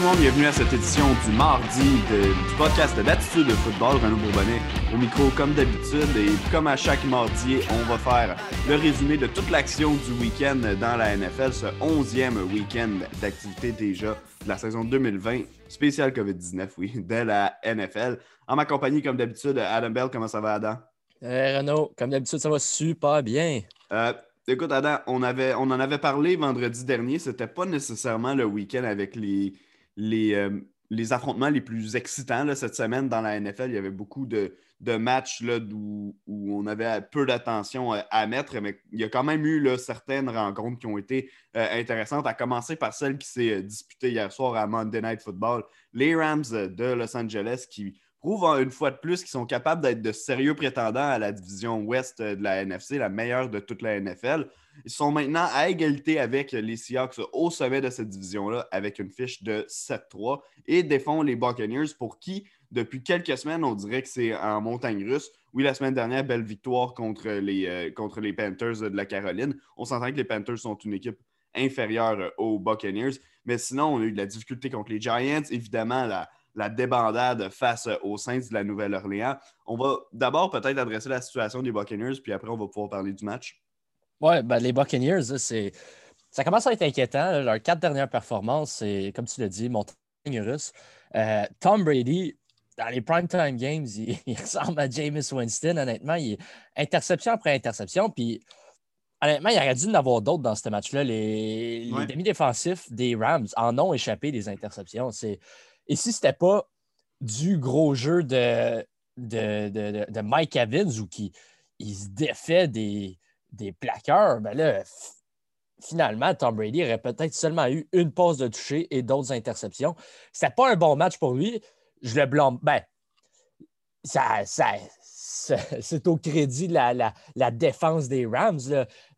Tout le monde, bienvenue à cette édition du mardi du podcast d'Attitude de football. Renaud Bourbonnet au micro comme d'habitude et comme à chaque mardi, on va faire le résumé de toute l'action du week-end dans la NFL, ce onzième week-end d'activité déjà de la saison 2020, spécial COVID-19, oui, de la NFL. En ma compagnie, comme d'habitude, Adam Bell, comment ça va Adam? Hey Renaud, comme d'habitude, ça va super bien. Euh, Écoute, Adam, on, avait, on en avait parlé vendredi dernier. C'était pas nécessairement le week-end avec les, les, euh, les affrontements les plus excitants cette semaine dans la NFL. Il y avait beaucoup de, matchs où, on avait peu d'attention euh, à mettre, mais il y a quand même eu certaines rencontres qui ont été euh, intéressantes, à commencer par celle qui s'est disputée hier soir à Monday Night Football. Les Rams de Los Angeles qui prouvent une fois de plus qu'ils sont capables d'être de sérieux prétendants à la division ouest de la NFC, la meilleure de toute la NFL. Ils sont maintenant à égalité avec les Seahawks au sommet de cette division-là avec une fiche de 7-3 et défendent les Buccaneers pour qui, depuis quelques semaines, on dirait que c'est en montagne russe. Oui, la semaine dernière, belle victoire contre les, euh, contre les Panthers de la Caroline. On s'entend que les Panthers sont une équipe inférieure aux Buccaneers, mais sinon, on a eu de la difficulté contre les Giants. Évidemment, la, la débandade face aux Saints de la Nouvelle-Orléans. On va d'abord peut-être adresser la situation des Buccaneers, puis après, on va pouvoir parler du match. Oui, ben, les Buccaneers, c'est. Ça commence à être inquiétant. Leurs quatre dernières performances, c'est, comme tu l'as dit, montagne russe. Euh, Tom Brady, dans les primetime games, il, ressemble à Jameis Winston, honnêtement. Il est interception après interception. Puis, honnêtement, il aurait dû en avoir d'autres dans ce match-là. Les, demi-défensifs des Rams en ont échappé des interceptions. C'est, et si ce n'était pas du gros jeu de, de, Mike Evans ou qui il se défait des, des plaqueurs, ben là, finalement, Tom Brady aurait peut-être seulement eu une pause de toucher et d'autres interceptions. C'était pas un bon match pour lui. Je le blâme. Ben, ça, ça, c'est au crédit de la, la, défense des Rams.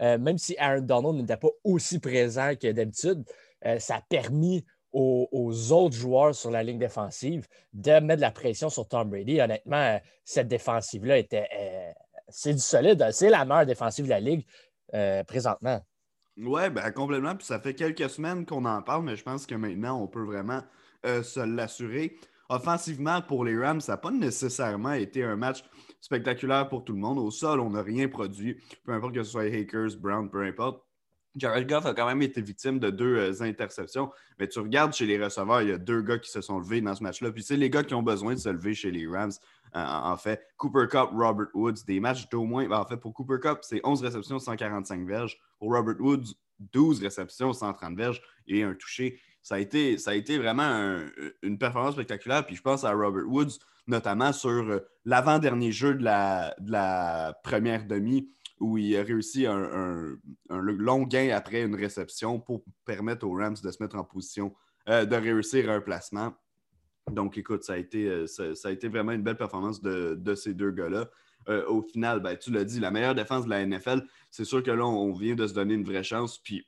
Euh, même si Aaron Donald n'était pas aussi présent que d'habitude, euh, ça a permis aux, autres joueurs sur la ligne défensive de mettre de la pression sur Tom Brady. Honnêtement, cette défensive-là était. Euh, c'est du solide. C'est la meilleure défensive de la ligue euh, présentement. Oui, ben, complètement. Puis ça fait quelques semaines qu'on en parle, mais je pense que maintenant, on peut vraiment euh, se l'assurer. Offensivement, pour les Rams, ça n'a pas nécessairement été un match spectaculaire pour tout le monde. Au sol, on n'a rien produit. Peu importe que ce soit Hakers, Brown, peu importe. Jared Goff a quand même été victime de deux euh, interceptions. Mais tu regardes chez les receveurs, il y a deux gars qui se sont levés dans ce match-là. Puis c'est les gars qui ont besoin de se lever chez les Rams. Euh, en fait, Cooper Cup, Robert Woods, des matchs d'au moins. Ben, en fait, pour Cooper Cup, c'est 11 réceptions, 145 verges. Pour Robert Woods, 12 réceptions, 130 verges et un touché. Ça a été, ça a été vraiment une performance spectaculaire. Puis je pense à Robert Woods, notamment sur euh, l'avant-dernier jeu de la, de la première demi où il a réussi un, long gain après une réception pour permettre aux Rams de se mettre en position euh, de réussir un placement. Donc, écoute, ça a été, euh, ça, a été vraiment une belle performance de, ces deux gars-là. Euh, au final, ben, tu l'as dit, la meilleure défense de la NFL, c'est sûr que là, on vient de se donner une vraie chance. Puis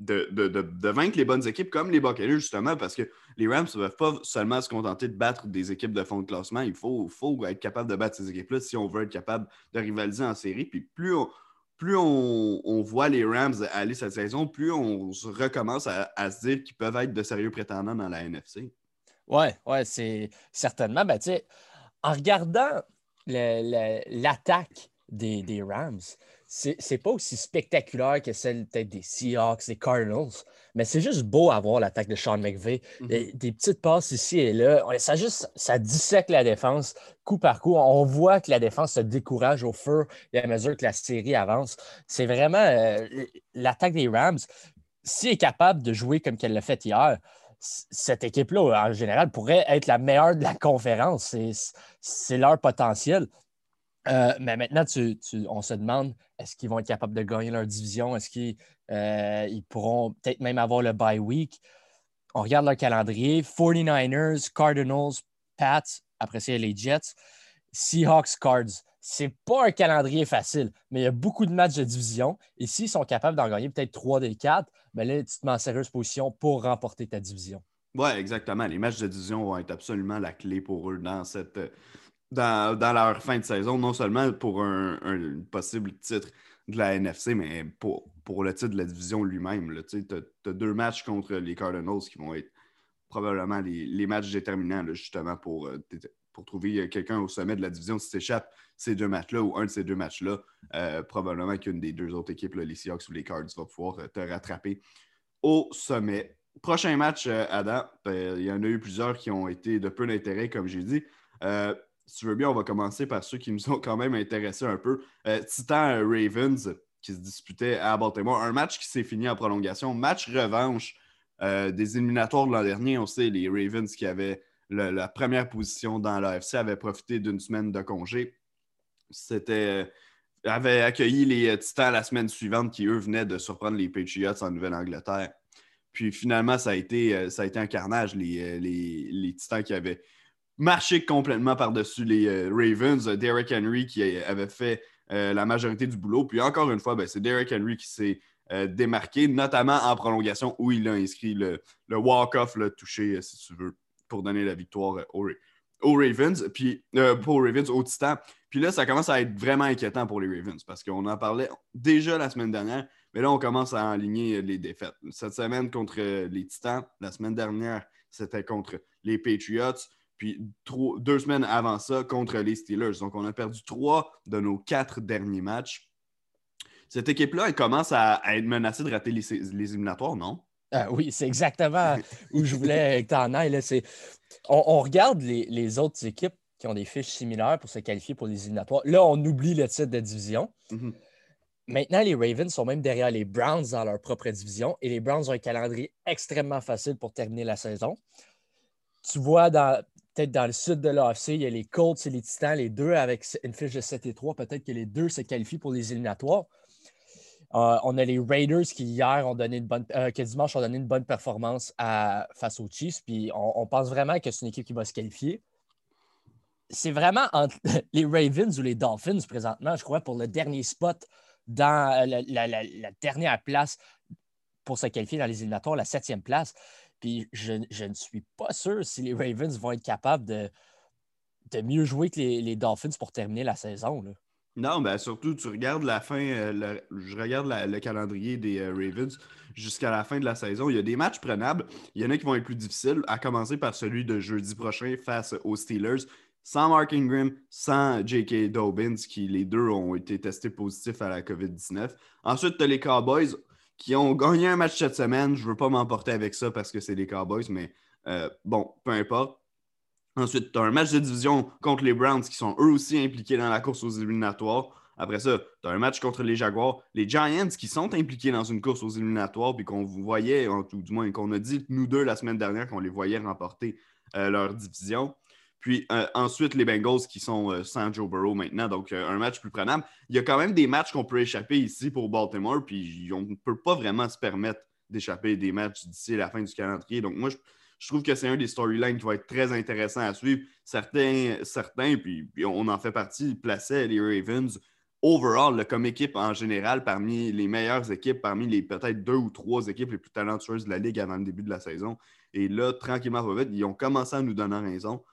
de, de, vaincre les bonnes équipes comme les Buccaneers, justement, parce que les Rams ne peuvent pas seulement se contenter de battre des équipes de fond de classement. Il faut, faut être capable de battre ces équipes-là si on veut être capable de rivaliser en série. Puis plus on, plus on, voit les Rams aller cette saison, plus on recommence à, se dire qu'ils peuvent être de sérieux prétendants dans la NFC. Oui, ouais, c'est certainement. Ben, en regardant l'attaque des, des, Rams, c'est pas aussi spectaculaire que celle peut-être des Seahawks, des Cardinals, mais c'est juste beau à voir l'attaque de Sean McVay. Mhm. des, petites passes ici et là. Ça juste, ça dissèque la défense coup par coup. On voit que la défense se décourage au fur et à mesure que la série avance. C'est vraiment euh, l'attaque des Rams. S'il est capable de jouer comme qu'elle l'a fait hier, cette équipe-là, en général, pourrait être la meilleure de la conférence. C'est leur potentiel. Euh, mais maintenant, on se demande est-ce qu'ils vont être capables de gagner leur division? Est-ce qu'ils euh, pourront peut-être même avoir le bye week? On regarde leur calendrier 49ers, Cardinals, Pats, après ça, les Jets, Seahawks, Cards. C'est pas un calendrier facile, mais il y a beaucoup de matchs de division. Et s'ils sont capables d'en gagner peut-être trois des quatre, ben là, tu te mets en sérieuse position pour remporter ta division. Oui, exactement. Les matchs de division vont être absolument la clé pour eux dans cette, dans, leur fin de saison, non seulement pour un, possible titre de la NFC, mais pour, pour le titre de la division lui-même. Tu as, deux matchs contre les Cardinals qui vont être probablement les, matchs déterminants, justement, pour, pour trouver quelqu'un au sommet de la division. Si s'échappe ces deux matchs-là ou un de ces deux matchs-là, probablement qu'une des deux autres équipes, les Seahawks ou les Cards, va pouvoir te rattraper au sommet. Prochain match, Adam, il y en a eu plusieurs qui ont été de peu d'intérêt, comme j'ai dit si tu veux bien, on va commencer par ceux qui nous ont quand même intéressés un peu. Euh, Titan Ravens qui se disputait à Baltimore. Un match qui s'est fini en prolongation. Match revanche euh, des éliminatoires de l'an dernier. On sait, les Ravens qui avaient la première position dans l'AFC avaient profité d'une semaine de congé. C'était. Euh, avaient accueilli les Titans la semaine suivante qui, eux, venaient de surprendre les Patriots en Nouvelle-Angleterre. Puis finalement, ça a été, ça a été un carnage, les, les, les Titans qui avaient marché complètement par-dessus les euh, Ravens. Euh, Derrick Henry qui avait fait euh, la majorité du boulot. Puis encore une fois, ben, c'est Derrick Henry qui s'est démarqué, notamment en prolongation où il a inscrit le, walk-off, le touché, si tu veux, pour donner la victoire aux, Ravens, puis pour aux Ravens, au Titan. Puis là, ça commence à être vraiment inquiétant pour les Ravens parce qu'on en parlait déjà la semaine dernière, mais là, on commence à aligner les défaites. Cette semaine contre les Titans, la semaine dernière, c'était contre les Patriots. Puis deux semaines avant ça, contre les Steelers. Donc, on a perdu trois de nos quatre derniers matchs. Cette équipe-là, elle commence à, être menacée de rater les, éliminatoires, non? Ah oui, c'est exactement où je voulais que tu en ailles. On, regarde les, autres équipes qui ont des fiches similaires pour se qualifier pour les éliminatoires. Là, on oublie le titre de division. Mhm. Maintenant, les Ravens sont même derrière les Browns dans leur propre division et les Browns ont un calendrier extrêmement facile pour terminer la saison. Tu vois, dans, peut-être dans le sud de l'AFC, il y a les Colts et les Titans, les deux avec une fiche de 7 et 3. Peut-être que les deux se qualifient pour les éliminatoires. Euh, on a les Raiders qui, hier, ont donné une bonne, euh, dimanche, ont donné une bonne performance face aux Chiefs. Puis on, pense vraiment que c'est une équipe qui va se qualifier. C'est vraiment entre les Ravens ou les Dolphins présentement, je crois, pour le dernier spot dans la dernière place pour se qualifier dans les éliminatoires, la septième place. Puis je, ne suis pas sûr si les Ravens vont être capables de, de mieux jouer que les, Dolphins pour terminer la saison. Non, ben surtout, tu regardes la fin, euh, je regarde le calendrier des euh, Ravens jusqu'à la fin de la saison. Il y a des matchs prenables. Il y en a qui vont être plus difficiles, à commencer par celui de jeudi prochain face aux Steelers. Sans Mark Ingram, sans J.K. Dobbins, qui les deux ont été testés positifs à la COVID-19. Ensuite, tu as les Cowboys qui ont gagné un match cette semaine. Je ne veux pas m'emporter avec ça parce que c'est les Cowboys, mais euh, bon, peu importe. Ensuite, tu as un match de division contre les Browns qui sont eux aussi impliqués dans la course aux éliminatoires. Après ça, tu as un match contre les Jaguars. Les Giants qui sont impliqués dans une course aux éliminatoires, puis qu'on vous voyait, ou du moins qu'on a dit, nous deux, la semaine dernière, qu'on les voyait remporter euh, leur division. Puis euh, ensuite, les Bengals qui sont euh, sans Joe Burrow maintenant, donc euh, un match plus prenable. Il y a quand même des matchs qu'on peut échapper ici pour Baltimore, puis on ne peut pas vraiment se permettre d'échapper des matchs d'ici la fin du calendrier. Donc moi, je, trouve que c'est un des storylines qui va être très intéressant à suivre. Certains, certains puis, on en fait partie, plaçaient les Ravens overall, comme équipe en général, parmi les meilleures équipes, parmi les peut-être deux ou trois équipes les plus talentueuses de la Ligue avant le début de la saison. Et là, tranquillement, ils ont commencé à nous donner raison.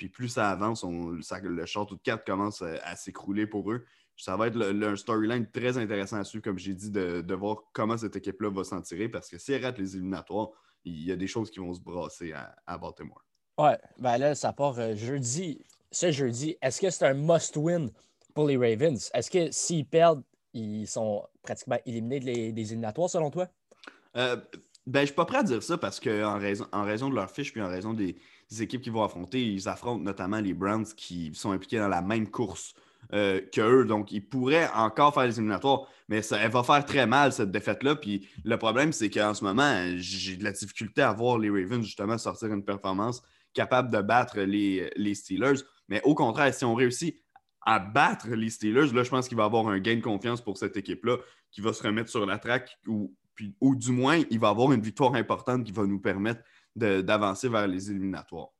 Puis plus ça avance, le château de cartes commence à, s'écrouler pour eux. Ça va être un storyline très intéressant à suivre, comme j'ai dit, de, voir comment cette équipe-là va s'en tirer. Parce que si elle rate les éliminatoires, il y a des choses qui vont se brasser à, Baltimore. Ouais, ben là, ça part euh, jeudi. Ce jeudi, est-ce que c'est un must-win pour les Ravens? Est-ce que s'ils perdent, ils sont pratiquement éliminés des, éliminatoires, selon toi? Euh, ben, je suis pas prêt à dire ça parce qu'en raison, en raison de leur fiche puis en raison des, équipes qu'ils vont affronter. Ils affrontent notamment les Browns qui sont impliqués dans la même course euh, qu'eux. Donc, ils pourraient encore faire les éliminatoires, mais ça, elle va faire très mal cette défaite-là. Puis le problème, c'est qu'en ce moment, j'ai de la difficulté à voir les Ravens justement sortir une performance capable de battre les, les Steelers. Mais au contraire, si on réussit à battre les Steelers, là, je pense qu'il va avoir un gain de confiance pour cette équipe-là qui va se remettre sur la traque ou, puis, ou du moins, il va avoir une victoire importante qui va nous permettre d'avancer vers les éliminatoires.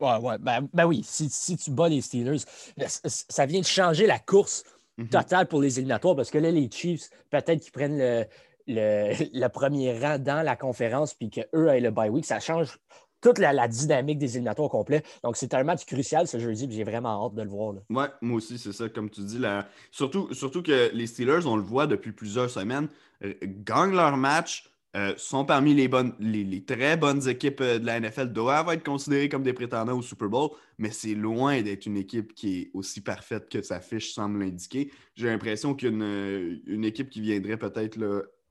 Ouais, ouais. Ben, ben oui, si, tu bats les Steelers, ça vient de changer la course mhm. totale pour les éliminatoires parce que là, les Chiefs, peut-être qu'ils prennent le, le, premier rang dans la conférence puis qu'eux aient le bye week. Ça change toute la, dynamique des éliminatoires au complet. Donc, c'est un match crucial ce jeudi, j'ai vraiment hâte de le voir. Oui, moi aussi, c'est ça, comme tu dis. Surtout, surtout que les Steelers, on le voit depuis plusieurs semaines, gagnent leur match, euh, sont parmi les, très bonnes équipes euh, de la NFL, doivent être considérées comme des prétendants au Super Bowl, mais c'est loin d'être une équipe qui est aussi parfaite que sa fiche semble l'indiquer. J'ai l'impression qu'une euh, équipe qui viendrait peut-être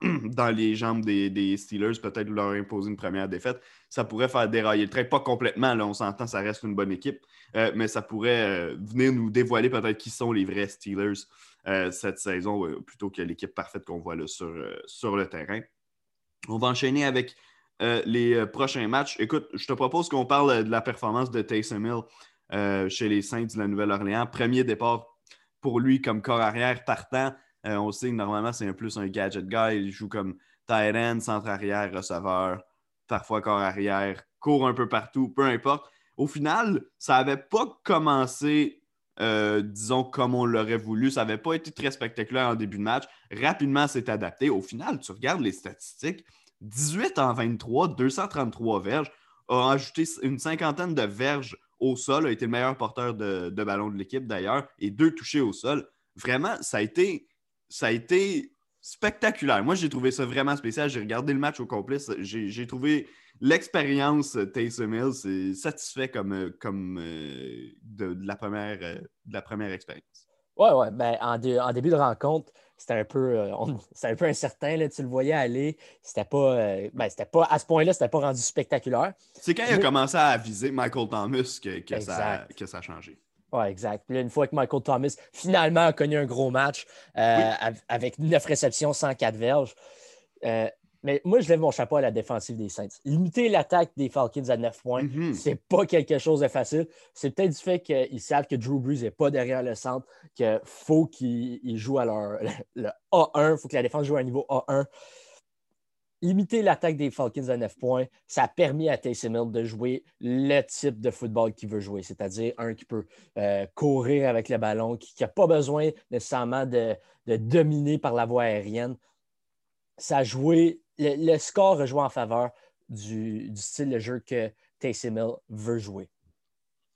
dans les jambes des, Steelers, peut-être leur imposer une première défaite, ça pourrait faire dérailler le train. Pas complètement, là, on s'entend, ça reste une bonne équipe, mais ça pourrait venir nous dévoiler peut-être qui sont les vrais Steelers cette saison, plutôt que l'équipe parfaite qu'on voit là sur le terrain. On va enchaîner avec euh, les euh, prochains matchs. Écoute, je te propose qu'on parle euh, de la performance de Taysom Hill chez les Saints de la Nouvelle-Orléans. Premier départ pour lui comme corps arrière partant. on sait que normalement, c'est un plus un gadget guy. Il joue comme tight end, centre arrière, receveur, parfois corps arrière, court un peu partout, peu importe. Au final, ça n'avait pas commencé disons, comme on l'aurait voulu. Ça n'avait pas été très spectaculaire en début de match. Rapidement, c'est adapté. Au final, tu regardes les statistiques 18 en 23, 233 verges, a ajouté une cinquantaine de verges au sol, a été le meilleur porteur de, ballon de l'équipe d'ailleurs, et deux touchés au sol. Vraiment, ça a été, ça a été spectaculaire. Moi, j'ai trouvé ça vraiment spécial. J'ai regardé le match au complet. J'ai trouvé l'expérience Taysom Hill, c'est satisfait comme, comme euh, de, la première, euh, de la première expérience. Oui, oui. Ben, en, en, début de rencontre, c'était un peu, euh, un peu incertain. Là, tu le voyais aller. C'était pas, ben, c'était pas à ce point-là, c'était pas rendu spectaculaire. C'est quand il a commencé à viser Michael Thomas que, que, ça, que ça a changé. Oui, exact. Puis là, une fois que Michael Thomas finalement a connu un gros match avec 9 réceptions, 104 verges, mais moi, je lève mon chapeau à la défensive des Saints. Limiter l'attaque des Falcons à 9 points, mm-hmm. c'est pas quelque chose de facile. C'est peut-être du fait qu'ils savent que Drew Brees n'est pas derrière le centre, qu'il faut qu'ils jouent à leur le A1, il faut que la défense joue à un niveau A1. Limiter l'attaque des Falcons à 9 points, ça a permis à Taysom Hill de jouer le type de football qu'il veut jouer, c'est-à-dire un qui peut euh, courir avec le ballon, qui n'a pas besoin nécessairement de, de dominer par la voie aérienne ça a le, score a joué en faveur du, style de jeu que Taysom Hill veut jouer.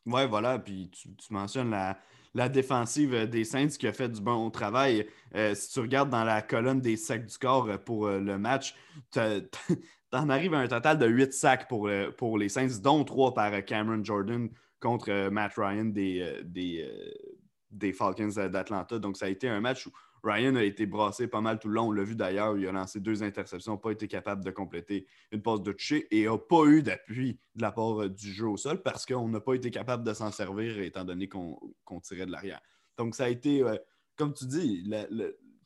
Oui, voilà. Puis tu, mentionnes la, défensive des Saints qui a fait du bon travail. Euh, si tu regardes dans la colonne des sacs du score pour euh, le match, tu en arrives à un total de 8 sacs pour, euh, les Saints, dont 3 par Cameron Jordan contre Matt Ryan des, des Falcons d'Atlanta. Donc, ça a été un match où Ryan a été brassé pas mal tout le long. On l'a vu d'ailleurs, il a lancé deux interceptions, n'a pas été capable de compléter une passe de toucher et n'a pas eu d'appui de la part euh, du jeu au sol parce qu'on n'a pas été capable de s'en servir étant donné qu'on tirait de l'arrière. Donc, ça a été, euh, comme tu dis,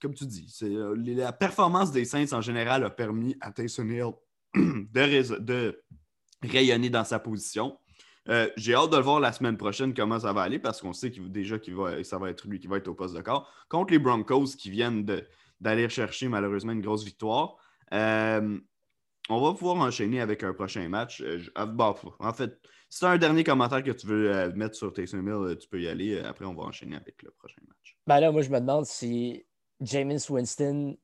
comme tu dis, euh, la performance des Saints en général a permis à Tyson Hill de rayonner dans sa position. Euh, j'ai hâte de le voir la semaine prochaine comment ça va aller parce qu'on sait déjà que ça va être lui qui va être au poste de corps. Contre les Broncos qui viennent d'aller chercher malheureusement une grosse victoire. Euh, on va pouvoir enchaîner avec un prochain match. Euh, ah, en fait, si tu as un dernier commentaire que tu veux mettre sur tes Mill, tu peux y aller. Après, on va enchaîner avec le prochain match. Ben là, moi, je me demande si James Winston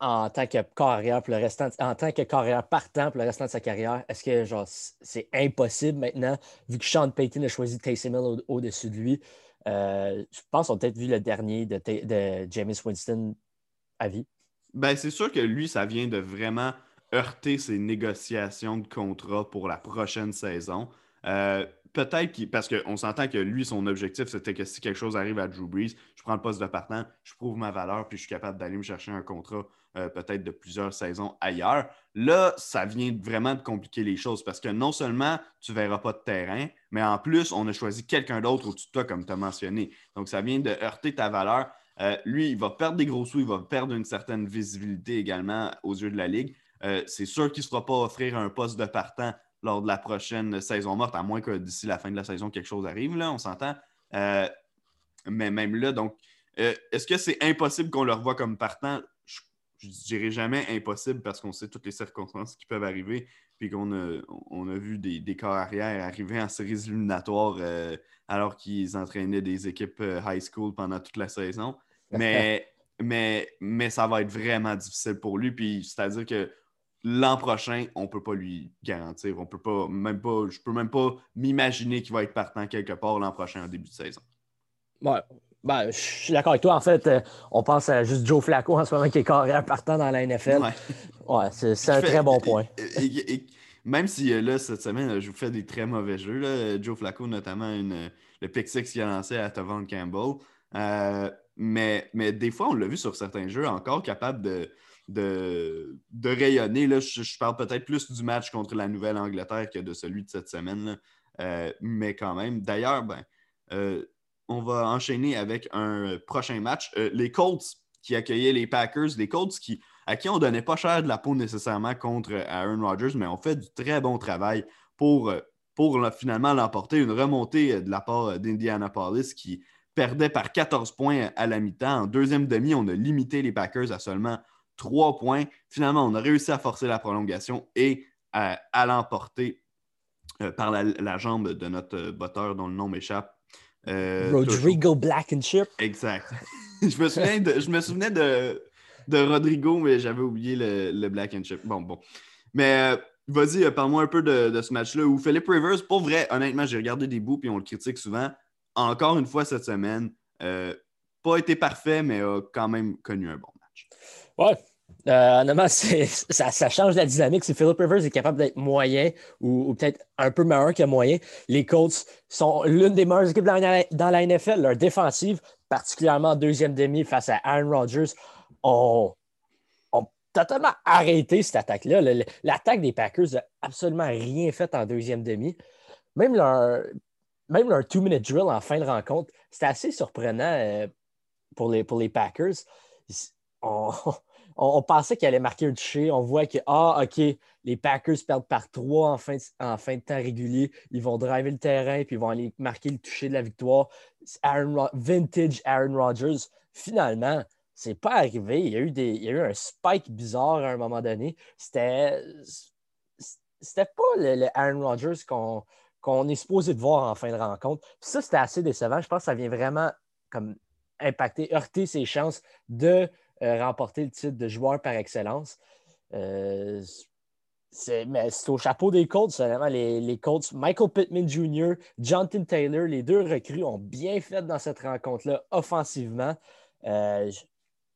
en tant que carrière pour le restant, en tant que carrière partant pour le restant de sa carrière, est-ce que genre c'est impossible maintenant, vu que Sean Payton a choisi Taysom Hill au-dessus de lui? Euh, je pense qu'on a peut-être vu le dernier de, de James Winston à vie? Ben, c'est sûr que lui, ça vient de vraiment heurter ses négociations de contrat pour la prochaine saison. Euh, peut-être parce qu'on s'entend que lui, son objectif, c'était que si quelque chose arrive à Drew Brees, prends le poste de partant, je prouve ma valeur, puis je suis capable d'aller me chercher un contrat euh, peut-être de plusieurs saisons ailleurs. Là, ça vient vraiment de compliquer les choses parce que non seulement tu ne verras pas de terrain, mais en plus, on a choisi quelqu'un d'autre au-dessus de toi, comme tu as mentionné. Donc, ça vient de heurter ta valeur. Euh, lui, il va perdre des gros sous, il va perdre une certaine visibilité également aux yeux de la Ligue. Euh, c'est sûr qu'il ne se fera pas offrir un poste de partant lors de la prochaine saison morte, à moins que d'ici la fin de la saison, quelque chose arrive, là, on s'entend. Mais même là, donc, est-ce que c'est impossible qu'on le revoie comme partant? je ne dirais jamais impossible parce qu'on sait toutes les circonstances qui peuvent arriver, puis qu'on a, on a vu des, des corps arrière arriver en séries éliminatoires euh, alors qu'ils entraînaient des équipes euh, high school pendant toute la saison. Mais, mais, mais ça va être vraiment difficile pour lui. Puis c'est-à-dire que l'an prochain, on ne peut pas lui garantir. On peut pas, même pas, je ne peux même pas m'imaginer qu'il va être partant quelque part l'an prochain en début de saison. Ouais, Ben, je suis d'accord avec toi. En fait, euh, on pense à juste Joe Flacco en ce moment qui est carrière partant dans la NFL. Ouais, c'est un très bon point. même si euh, là, cette semaine, je vous fais des très mauvais jeux. Joe Flacco, notamment une, le pick six qu'il a lancé à Tavon Campbell. Euh, mais, mais des fois, on l'a vu sur certains jeux, encore capable de, de, rayonner. Là, je, parle peut-être plus du match contre la Nouvelle-Angleterre que de celui de cette semaine. mais quand même. D'ailleurs, ben, on va enchaîner avec un prochain match. Euh, les Colts qui accueillaient les Packers, les Colts qui, à qui on ne donnait pas cher de la peau nécessairement contre Aaron Rodgers, mais on fait du très bon travail pour, euh, finalement l'emporter. Une remontée euh, de la part d'Indianapolis qui perdait par 14 points à la mi-temps. En deuxième demi, on a limité les Packers à seulement 3 points. Finalement, on a réussi à forcer la prolongation et à, l'emporter par la, la, jambe de notre botteur dont le nom m'échappe. Euh, Rodrigo Blankenship. Exact. je, me souviens de, je me souvenais de, de Rodrigo, mais j'avais oublié le, le Blankenship. Bon, bon. Mais euh, vas-y, euh, parle-moi un peu de, de ce match-là où Philip Rivers, pour vrai, honnêtement, j'ai regardé des bouts et on le critique souvent. Encore une fois cette semaine, pas été parfait, mais a quand même connu un bon match. Ouais, euh, ça, ça, change la dynamique. Si Philip Rivers est capable d'être moyen ou, peut-être un peu meilleur que moyen, les Colts sont l'une des meilleures équipes dans la, NFL. Leur défensive, particulièrement en deuxième demi face à Aaron Rodgers, ont, totalement arrêté cette attaque-là. L'attaque des Packers n'a absolument rien fait en deuxième demi. Même leur, même leur two-minute drill en fin de rencontre, c'était assez surprenant euh, pour, les, pour les Packers. On, pensait qu'il allait marquer un toucher. On voit que, ah, OK, les Packers perdent par trois en fin, de, temps régulier. Ils vont driver le terrain puis ils vont aller marquer le toucher de la victoire. vintage Aaron Rodgers. Finalement, c'est pas arrivé. Il y, a eu un spike bizarre à un moment donné. C'était. C'était pas le, Aaron Rodgers qu'on est supposé de voir en fin de rencontre. ça, c'était assez décevant. Je pense que ça vient vraiment comme impacter, heurter ses chances de remporter le titre de joueur par excellence. Euh, c'est, au chapeau des Colts, vraiment, les, les, Colts. Michael Pittman Jr., Jonathan Taylor, les deux recrues ont bien fait dans cette rencontre-là offensivement. Euh,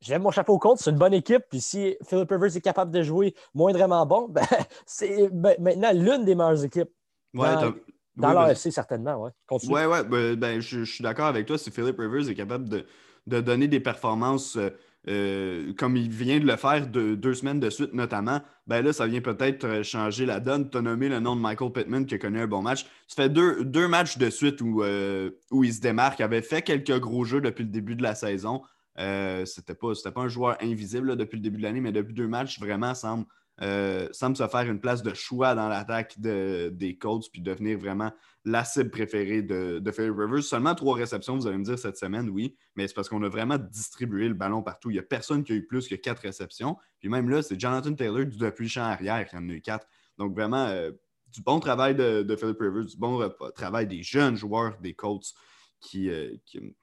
J'aime mon chapeau aux Colts, c'est une bonne équipe. Puis si Philip Rivers est capable de jouer moindrement bon, ben, c'est ben, maintenant l'une des meilleures équipes. dans, dans l'AFC, certainement. Ouais, ouais, ouais ben, ben, je, suis d'accord avec toi. Si Philip Rivers est capable de, de donner des performances euh, comme il vient de le faire deux semaines de suite notamment, ben là, ça vient peut-être euh, changer la donne. Tu as nommé le nom de Michael Pittman qui a connu un bon match. Ça fait deux, deux matchs de suite où, euh, où il se démarque. Il avait fait quelques gros jeux depuis le début de la saison. Euh, c'était pas, pas un joueur invisible depuis le début de l'année, mais depuis deux matchs, vraiment semble euh, semble se faire une place de choix dans l'attaque des Colts puis devenir vraiment la cible préférée de, de Philip Rivers. Seulement trois réceptions, vous allez me dire, cette semaine, oui, mais c'est parce qu'on a vraiment distribué le ballon partout. Il n'y a personne qui a eu plus que quatre réceptions. Puis même là, c'est Jonathan Taylor du depuis le champ arrière qui en a eu quatre. Donc vraiment, euh, du bon travail de, de, Philip Rivers, du bon travail des jeunes joueurs des Colts qui, euh,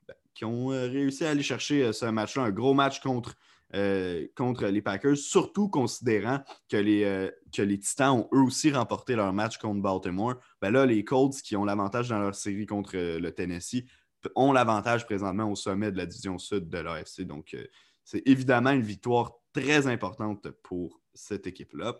ben, qui ont réussi à aller chercher ce match-là, un gros match contre euh, contre les Packers, surtout considérant que les, euh, que les Titans ont eux aussi remporté leur match contre Baltimore. Ben là, les Colts, qui ont l'avantage dans leur série contre euh, le Tennessee, ont l'avantage présentement au sommet de la division sud de l'AFC. Donc, c'est évidemment une victoire très importante pour cette équipe-là.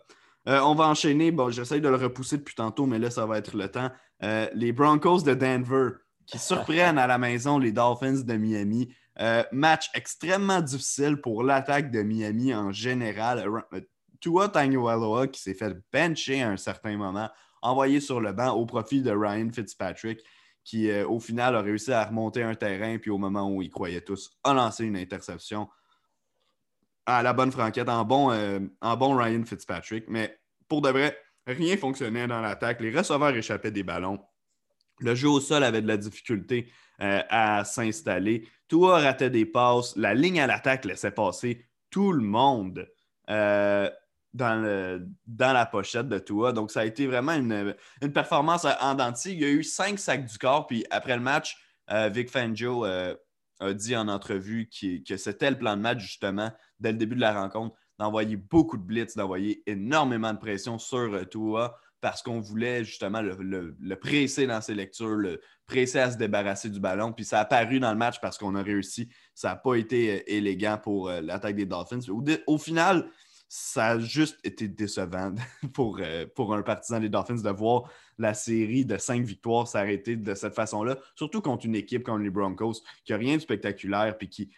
on va enchaîner. Bon, j'essaye de le repousser depuis tantôt, mais là, ça va être le temps. les Broncos de Denver qui surprennent à la maison les Dolphins de Miami. Euh, match extrêmement difficile pour l'attaque de Miami en général. Euh, Tua Tagovailoa qui s'est fait bencher à un certain moment, envoyé sur le banc au profit de Ryan Fitzpatrick, qui euh, au final a réussi à remonter un terrain, puis au moment où ils croyaient tous, a lancé une interception à la bonne franquette, en bon, en bon Ryan Fitzpatrick. Mais pour de vrai, rien fonctionnait dans l'attaque. Les receveurs échappaient des ballons. Le jeu au sol avait de la difficulté euh, à s'installer. Tua ratait des passes. La ligne à l'attaque laissait passer tout le monde euh, dans, la pochette de Tua. Donc, ça a été vraiment une, performance en dentier. Il y a eu cinq sacs du corps. Puis après le match, euh, Vic Fangio a dit en entrevue que c'était le plan de match, justement, dès le début de la rencontre, d'envoyer beaucoup de blitz, d'envoyer énormément de pression sur Tua parce qu'on voulait justement le, presser dans ses lectures, le presser à se débarrasser du ballon. Puis ça a apparu dans le match parce qu'on a réussi. Ça n'a pas été euh, élégant pour euh, l'attaque des Dolphins. Au, final, ça a juste été décevant pour, euh, pour un partisan des Dolphins de voir la série de cinq victoires s'arrêter de cette façon-là, surtout contre une équipe comme les Broncos qui n'a rien de spectaculaire, puis qui,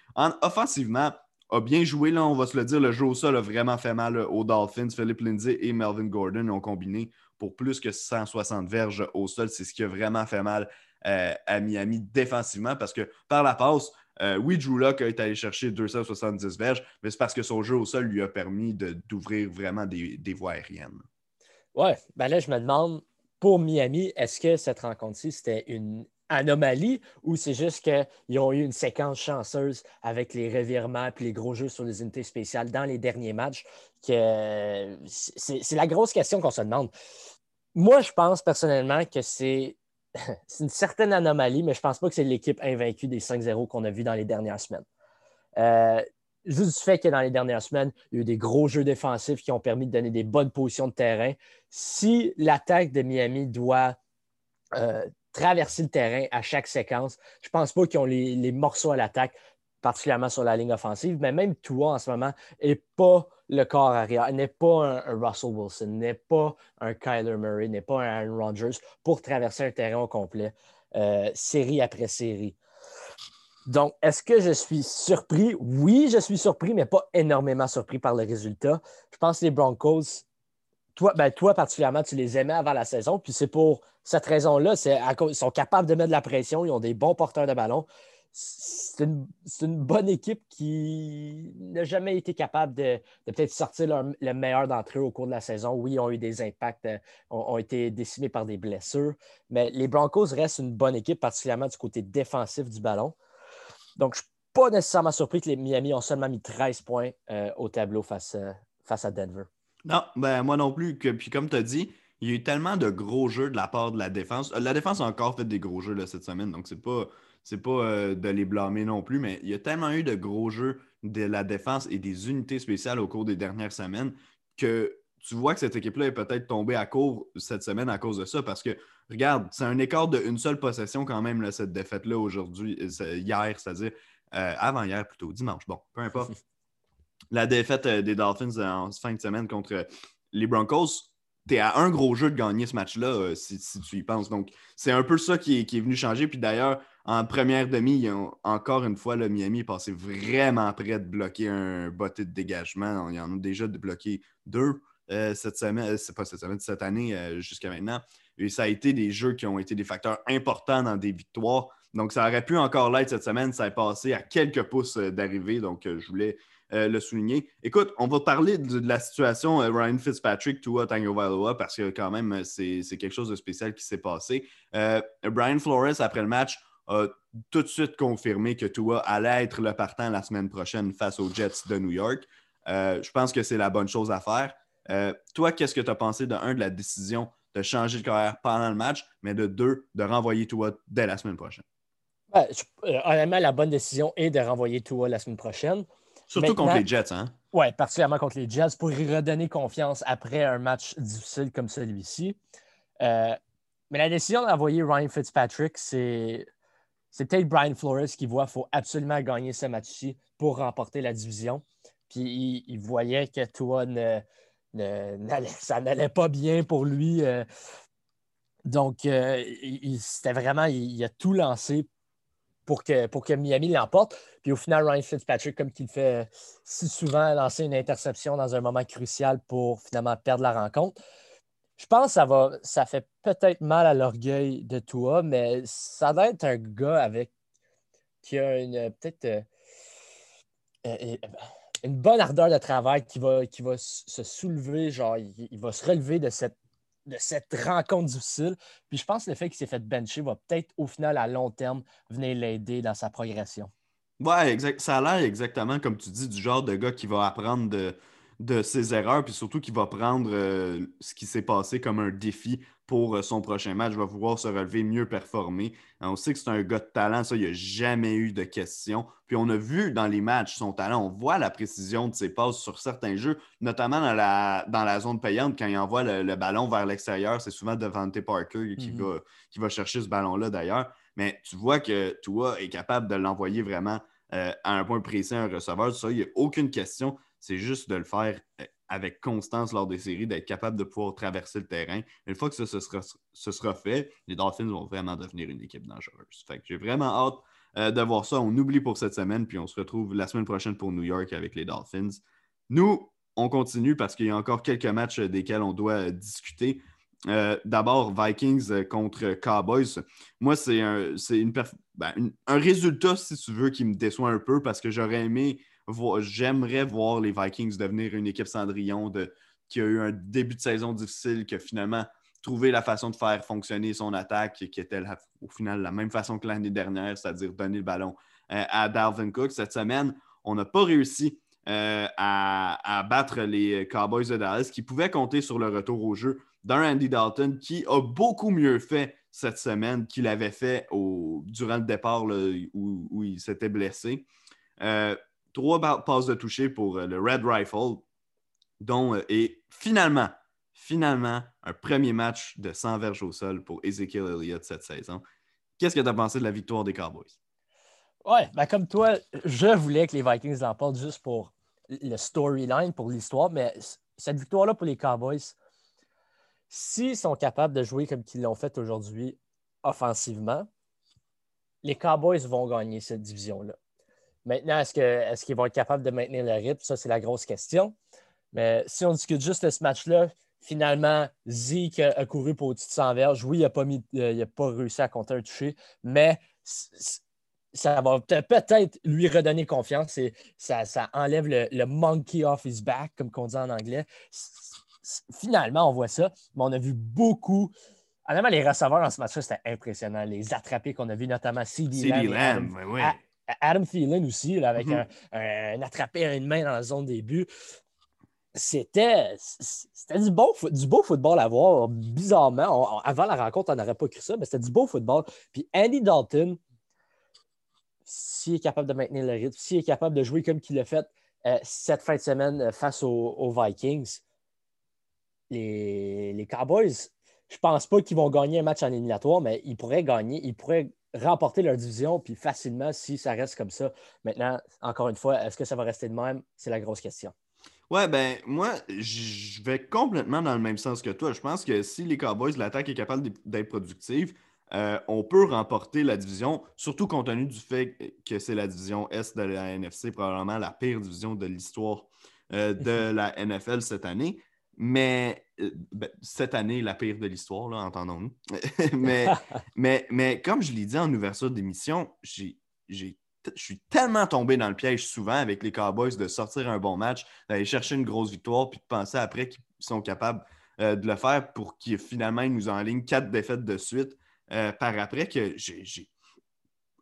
offensivement, a bien joué, là, on va se le dire. Le jeu au sol a vraiment fait mal aux Dolphins. Philippe Lindsay et Melvin Gordon ont combiné pour plus que 160 verges au sol. C'est ce qui a vraiment fait mal euh, à Miami défensivement parce que par la passe, euh, oui, Drew Locke été allé chercher 270 verges, mais c'est parce que son jeu au sol lui a permis d'ouvrir vraiment des, voies aériennes. Ouais, ben là, je me demande, pour Miami, est-ce que cette rencontre-ci, c'était une anomalie ou c'est juste qu'ils ont eu une séquence chanceuse avec les revirements et les gros jeux sur les unités spéciales dans les derniers matchs? Que c'est la grosse question qu'on se demande. Moi, je pense personnellement que c'est une certaine anomalie, mais je ne pense pas que c'est l'équipe invaincue des 5-0 qu'on a vu dans les dernières semaines. Euh, juste du fait que dans les dernières semaines, il y a eu des gros jeux défensifs qui ont permis de donner des bonnes positions de terrain. Si l'attaque de Miami doit euh, traverser le terrain à chaque séquence. Je ne pense pas qu'ils ont les, morceaux à l'attaque, particulièrement sur la ligne offensive, mais même toi en ce moment n'est pas le corps arrière, n'est pas un, Russell Wilson, n'est pas un Kyler Murray, n'est pas un Aaron Rodgers pour traverser un terrain au complet, euh, série après série. Donc, est-ce que je suis surpris? Oui, je suis surpris, mais pas énormément surpris par le résultat. Je pense que les Broncos toi, ben, toi, particulièrement, tu les aimais avant la saison. Puis c'est pour cette raison-là. Ils sont capables de mettre de la pression. Ils ont des bons porteurs de ballon. C'est une, bonne équipe qui n'a jamais été capable de, peut-être sortir le meilleur d'entre eux au cours de la saison. Oui, ils ont eu des impacts, euh, ont, ont, été décimés par des blessures. Mais les Broncos restent une bonne équipe, particulièrement du côté défensif du ballon. Donc, je ne suis pas nécessairement surpris que les Miami ont seulement mis 13 points euh, au tableau face, euh, face à Denver. Non, ben moi non plus. Puis comme tu as dit, il y a eu tellement de gros jeux de la part de la défense. Euh, la défense a encore fait des gros jeux cette semaine, donc c'est pas, c'est pas euh, de les blâmer non plus, mais il y a tellement eu de gros jeux de la défense et des unités spéciales au cours des dernières semaines que tu vois que cette équipe-là est peut-être tombée à court cette semaine à cause de ça, parce que, regarde, c'est un écart d'une seule possession quand même, cette défaite-là aujourd'hui, euh, hier, c'est-à-dire avant-hier plutôt, dimanche, bon, peu importe. la défaite euh, des Dolphins en fin de semaine contre les Broncos, tu es à un gros jeu de gagner ce match-là, euh, si, tu y penses. Donc, c'est un peu ça qui est, venu changer. Puis d'ailleurs, en première demi, encore une fois, le Miami est passé vraiment près de bloquer un botté de dégagement. Il y en a déjà bloqué deux euh, cette semaine, c'est pas cette semaine, cette année jusqu'à maintenant. Et ça a été des jeux qui ont été des facteurs importants dans des victoires. Donc, ça aurait pu encore l'être cette semaine. Ça est passé à quelques pouces d'arrivée. Donc, je voulais euh, le souligner. Écoute, on va parler de, la situation euh, Ryan Fitzpatrick, Tua Tagovailoa, parce que quand même, euh, c'est quelque chose de spécial qui s'est passé. Brian Flores, après le match, a tout de suite confirmé que Tua allait être le partant la semaine prochaine face aux Jets de New York. je pense que c'est la bonne chose à faire. toi, qu'est-ce que tu as pensé de un, de la décision de changer de carrière pendant le match, mais de deux, de renvoyer Tua dès la semaine prochaine? honnêtement, la bonne décision est de renvoyer Tua la semaine prochaine. Surtout contre les Jets, hein? Oui, particulièrement contre les Jets pour y redonner confiance après un match difficile comme celui-ci. Euh, mais la décision d'envoyer Ryan Fitzpatrick, c'est, peut-être Brian Flores qui voit qu'il faut absolument gagner ce match-ci pour remporter la division. Puis il, voyait que toi, ne, ça n'allait pas bien pour lui. Euh. donc, euh, il, c'était vraiment, il, a tout lancé pour que, pour que Miami l'emporte. Puis au final, Ryan Fitzpatrick, comme qu'il fait si souvent, a lancé une interception dans un moment crucial pour finalement perdre la rencontre. Je pense que ça, va, ça fait peut-être mal à l'orgueil de toi, mais ça doit être un gars avec qui a une peut-être euh, euh, une bonne ardeur de travail qui va, qui va se soulever, genre il va se relever de cette de cette rencontre difficile. Puis je pense que le fait qu'il s'est fait bencher va peut-être au final à long terme venir l'aider dans sa progression. Ouais, exact. Ça a l'air exactement, comme tu dis, du genre de gars qui va apprendre de, de ses erreurs, puis surtout qu'il va prendre euh, ce qui s'est passé comme un défi pour euh, son prochain match, va pouvoir se relever, mieux performer. on sait que c'est un gars de talent, ça, il n'y a jamais eu de question. Puis on a vu dans les matchs son talent, on voit la précision de ses passes sur certains jeux, notamment dans la, dans la zone payante, quand il envoie le, ballon vers l'extérieur, c'est souvent Devante Parker qui, mhm. va, qui va chercher ce ballon-là d'ailleurs. Mais tu vois que Tua est capable de l'envoyer vraiment euh, à un point précis à un receveur. Ça, il n'y a aucune question. C'est juste de le faire euh, avec constance lors des séries, d'être capable de pouvoir traverser le terrain. Une fois que ça ce sera, fait, les Dolphins vont vraiment devenir une équipe dangereuse. J'ai vraiment hâte euh, de voir ça. On oublie pour cette semaine, puis on se retrouve la semaine prochaine pour New York avec les Dolphins. Nous, on continue parce qu'il y a encore quelques matchs desquels on doit discuter. Euh, d'abord, Vikings contre Cowboys. Moi, c'est un, ben, un résultat, si tu veux, qui me déçoit un peu parce que j'aurais aimé j'aimerais voir les Vikings devenir une équipe Cendrillon de, qui a eu un début de saison difficile, qui a finalement trouvé la façon de faire fonctionner son attaque, qui était au final la même façon que l'année dernière, c'est-à-dire donner le ballon euh, à Dalvin Cook. Cette semaine, on n'a pas réussi euh, à, battre les Cowboys de Dallas, qui pouvaient compter sur le retour au jeu d'un Andy Dalton qui a beaucoup mieux fait cette semaine qu'il avait fait au, durant le départ où, il s'était blessé. Euh, trois passes de toucher pour euh, le Red Rifle, dont euh, et finalement, finalement, un premier match de 100 verges au sol pour Ezekiel Elliott cette saison. Qu'est-ce que tu as pensé de la victoire des Cowboys? Ouais, ben comme toi, je voulais que les Vikings l'emportent juste pour le storyline, pour l'histoire, mais cette victoire-là pour les Cowboys, s'ils sont capables de jouer comme ils l'ont fait aujourd'hui offensivement, les Cowboys vont gagner cette division-là. Maintenant, est-ce qu'ils vont être capables de maintenir le rythme? Ça, c'est la grosse question. Mais si on discute juste de ce match-là, finalement, Zeke a, couru pour au-dessus de 100 verges. Oui, il n'a pas, euh, pas réussi à compter un toucher, mais ça va peut-être lui redonner confiance et ça, enlève le, monkey off his back, comme on dit en anglais. Finalement, on voit ça, mais on a vu beaucoup. Honnêtement, les receveurs dans ce match-là, c'était impressionnant. Les attrapés qu'on a vus, notamment CD Lamb. oui. Adam Thielen aussi, avec mm-hmm. un, attrapé à une main dans la zone début. C'était, du, beau, du beau football à voir. Bizarrement, avant la rencontre, on n'aurait pas cru ça, mais c'était du beau football. Puis Andy Dalton, s'il est capable de maintenir le rythme, s'il est capable de jouer comme il l'a fait euh, cette fin de semaine euh, face aux, Vikings, les, les, Cowboys, je ne pense pas qu'ils vont gagner un match en éliminatoire, mais ils pourraient gagner, ils pourraient remporter leur division, puis facilement si ça reste comme ça. Maintenant, encore une fois, est-ce que ça va rester de même? C'est la grosse question. Ouais, ben moi, je vais complètement dans le même sens que toi. Je pense que si les Cowboys, l'attaque est capable d'être productive, euh, on peut remporter la division, surtout compte tenu du fait que c'est la division Est de la NFC, probablement la pire division de l'histoire euh, de la NFL cette année. Mais euh, ben, cette année, la pire de l'histoire, entendons-nous. mais, mais, mais comme je l'ai dit en ouverture d'émission, je suis tellement tombé dans le piège souvent avec les Cowboys de sortir un bon match, d'aller chercher une grosse victoire, puis de penser après qu'ils sont capables euh, de le faire pour qu'ils finalement ils nous enlignent quatre défaites de suite euh, par après que j'ai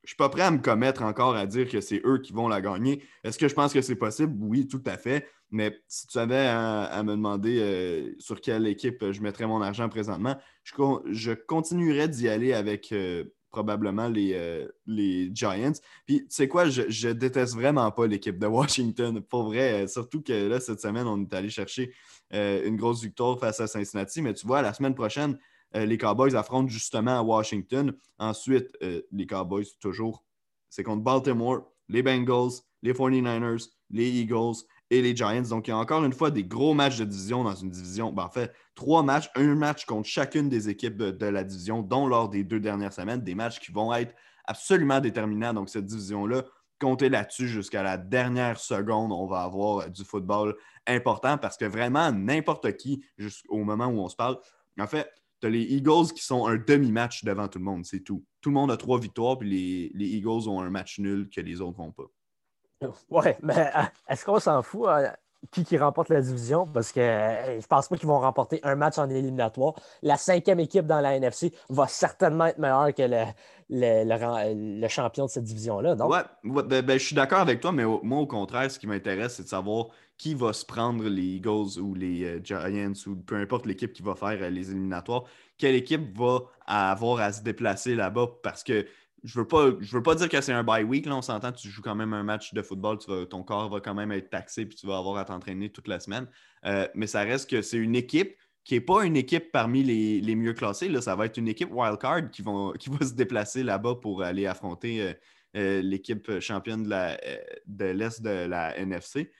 je ne suis pas prêt à me commettre encore à dire que c'est eux qui vont la gagner. Est-ce que je pense que c'est possible? Oui, tout à fait. Mais si tu avais à, me demander euh, sur quelle équipe je mettrais mon argent présentement, je, continuerais d'y aller avec euh, probablement les, euh, les, Giants. Puis, tu sais quoi, je, je déteste vraiment pas l'équipe de Washington. Pour vrai, surtout que là, cette semaine, on est allé chercher une grosse victoire face à Cincinnati. Mais tu vois, la semaine prochaine, les Cowboys affrontent justement à Washington. Ensuite, les Cowboys, toujours, c'est contre Baltimore, les Bengals, les 49ers, les Eagles et les Giants. Donc, il y a encore une fois des gros matchs de division dans une division. Ben, en fait, trois matchs, un match contre chacune des équipes de, la division, dont lors des deux dernières semaines, des matchs qui vont être absolument déterminants. Donc, cette division-là, comptez là-dessus jusqu'à la dernière seconde. On va avoir du football important parce que vraiment, n'importe qui, jusqu'au moment où on se parle, en fait, tu as les Eagles qui sont un demi-match devant tout le monde, c'est tout. Tout le monde a trois victoires, puis les, les Eagles ont un match nul que les autres n'ont pas. Ouais, mais euh, est-ce qu'on s'en fout? Hein? qui, qui remporte la division? Parce que je je pense pas qu'ils vont remporter un match en éliminatoire. La cinquième équipe dans la NFC va certainement être meilleure que le, le, champion de cette division-là. Ouais, ben, ben, je suis d'accord avec toi, mais moi, au contraire, ce qui m'intéresse, c'est de savoir qui va se prendre les Eagles ou les euh, Giants ou peu importe l'équipe qui va faire euh, les éliminatoires. Quelle équipe va avoir à se déplacer là-bas? Parce que je veux pas, je veux pas dire que c'est un bye week. Là, on s'entend, tu joues quand même un match de football, ton corps va quand même être taxé puis tu vas avoir à t'entraîner toute la semaine. Euh, mais ça reste que c'est une équipe qui n'est pas une équipe parmi les, mieux classés. Là. Ça va être une équipe wildcard qui, vont, qui va se déplacer là-bas pour aller affronter euh, euh, l'équipe championne de l'Est de, la NFC.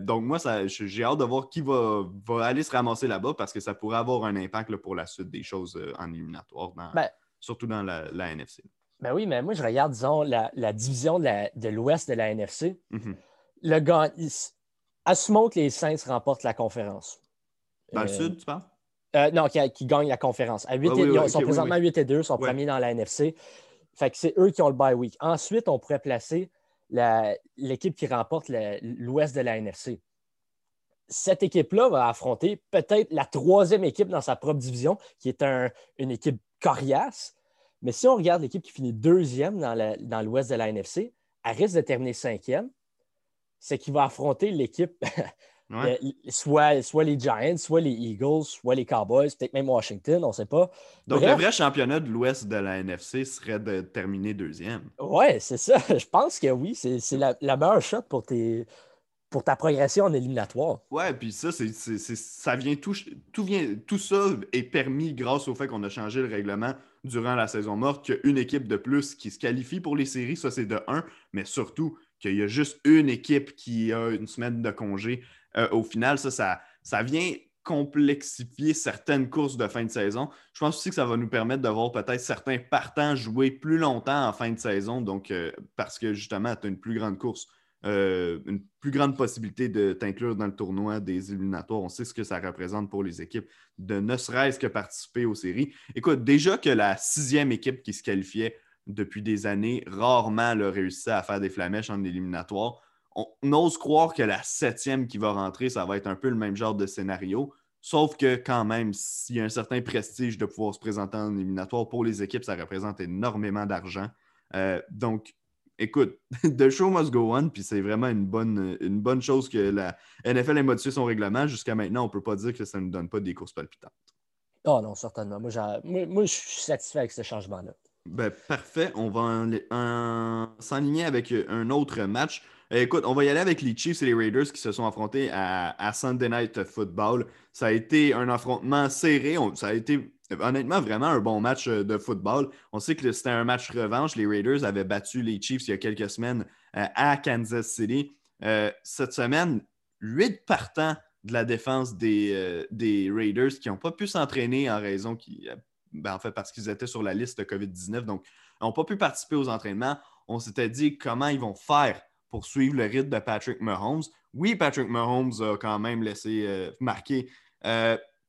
donc, moi, j'ai hâte de voir qui va, aller se ramasser là-bas parce que ça pourrait avoir un impact pour la suite des choses en éliminatoire, ben surtout dans la, la NFC. Ben oui, mais moi, je regarde, disons, la, division de l'Ouest de, la NFC. Mhm. Le gars, assumons que les Saints remportent la conférence. Dans le euh, sud, tu parles? Euh, non, qui, gagnent la conférence. À 8 ah ils sont présentement 8 et 2, sont premiers dans la NFC. Fait que c'est eux qui ont le bye week. Ensuite, on pourrait placer l'équipe qui remporte l'Ouest de la NFC. Cette équipe-là va affronter peut-être la troisième équipe dans sa propre division, qui est une équipe coriace, mais si on regarde l'équipe qui finit deuxième dans l'ouest de la NFC, elle risque de terminer cinquième. C'est qu'il va affronter l'équipe, soit, soit les Giants, soit les Eagles, soit les Cowboys, peut-être même Washington, on ne sait pas. Donc, le vrai championnat de l'ouest de la NFC serait de terminer deuxième. Oui, c'est ça. Je pense que oui. C'est la, la meilleure shot pour tes, pour ta progression en éliminatoire. Ouais, puis ça, c'est, ça vient tout, tout vient, tout ça est permis grâce au fait qu'on a changé le règlement durant la saison morte, qu'il y a une équipe de plus qui se qualifie pour les séries, ça c'est de un, mais surtout qu'il y a juste une équipe qui a une semaine de congé. Euh, au final, ça, ça, ça vient complexifier certaines courses de fin de saison. Je pense aussi que ça va nous permettre de voir peut-être certains partants jouer plus longtemps en fin de saison, donc euh, parce que justement, tu as une plus grande course. Euh, une plus grande possibilité de t'inclure dans le tournoi des éliminatoires. On sait ce que ça représente pour les équipes de ne serait-ce que participer aux séries. Écoute, déjà que la sixième équipe qui se qualifiait depuis des années rarement le réussissait à faire des flamèches en éliminatoire. On, ose croire que la septième qui va rentrer, ça va être un peu le même genre de scénario. Sauf que quand même, s'il y a un certain prestige de pouvoir se présenter en éliminatoire pour les équipes, ça représente énormément d'argent. Euh, donc, écoute, the show must go on, puis c'est vraiment une bonne, une bonne chose que la NFL ait modifié son règlement. Jusqu'à maintenant, on ne peut pas dire que ça ne nous donne pas des courses palpitantes. Oh non, certainement. Moi, moi, je suis satisfait avec ce changement-là. Ben, parfait. On va s'enligner avec un autre match. Écoute, on va y aller avec les Chiefs et les Raiders qui se sont affrontés à, Sunday Night Football. Ça a été un affrontement serré. ça a été honnêtement vraiment un bon match euh, de football. On sait que c'était un match revanche. Les Raiders avaient battu les Chiefs il y a quelques semaines euh, à Kansas City. Euh, cette semaine, huit partants de la défense des, des Raiders qui n'ont pas pu s'entraîner en raison qui, ben, en fait parce qu'ils étaient sur la liste COVID-19, donc n'ont pas pu participer aux entraînements. On s'était dit comment ils vont faire pour suivre le rythme de Patrick Mahomes. Oui, Patrick Mahomes a quand même laissé marquer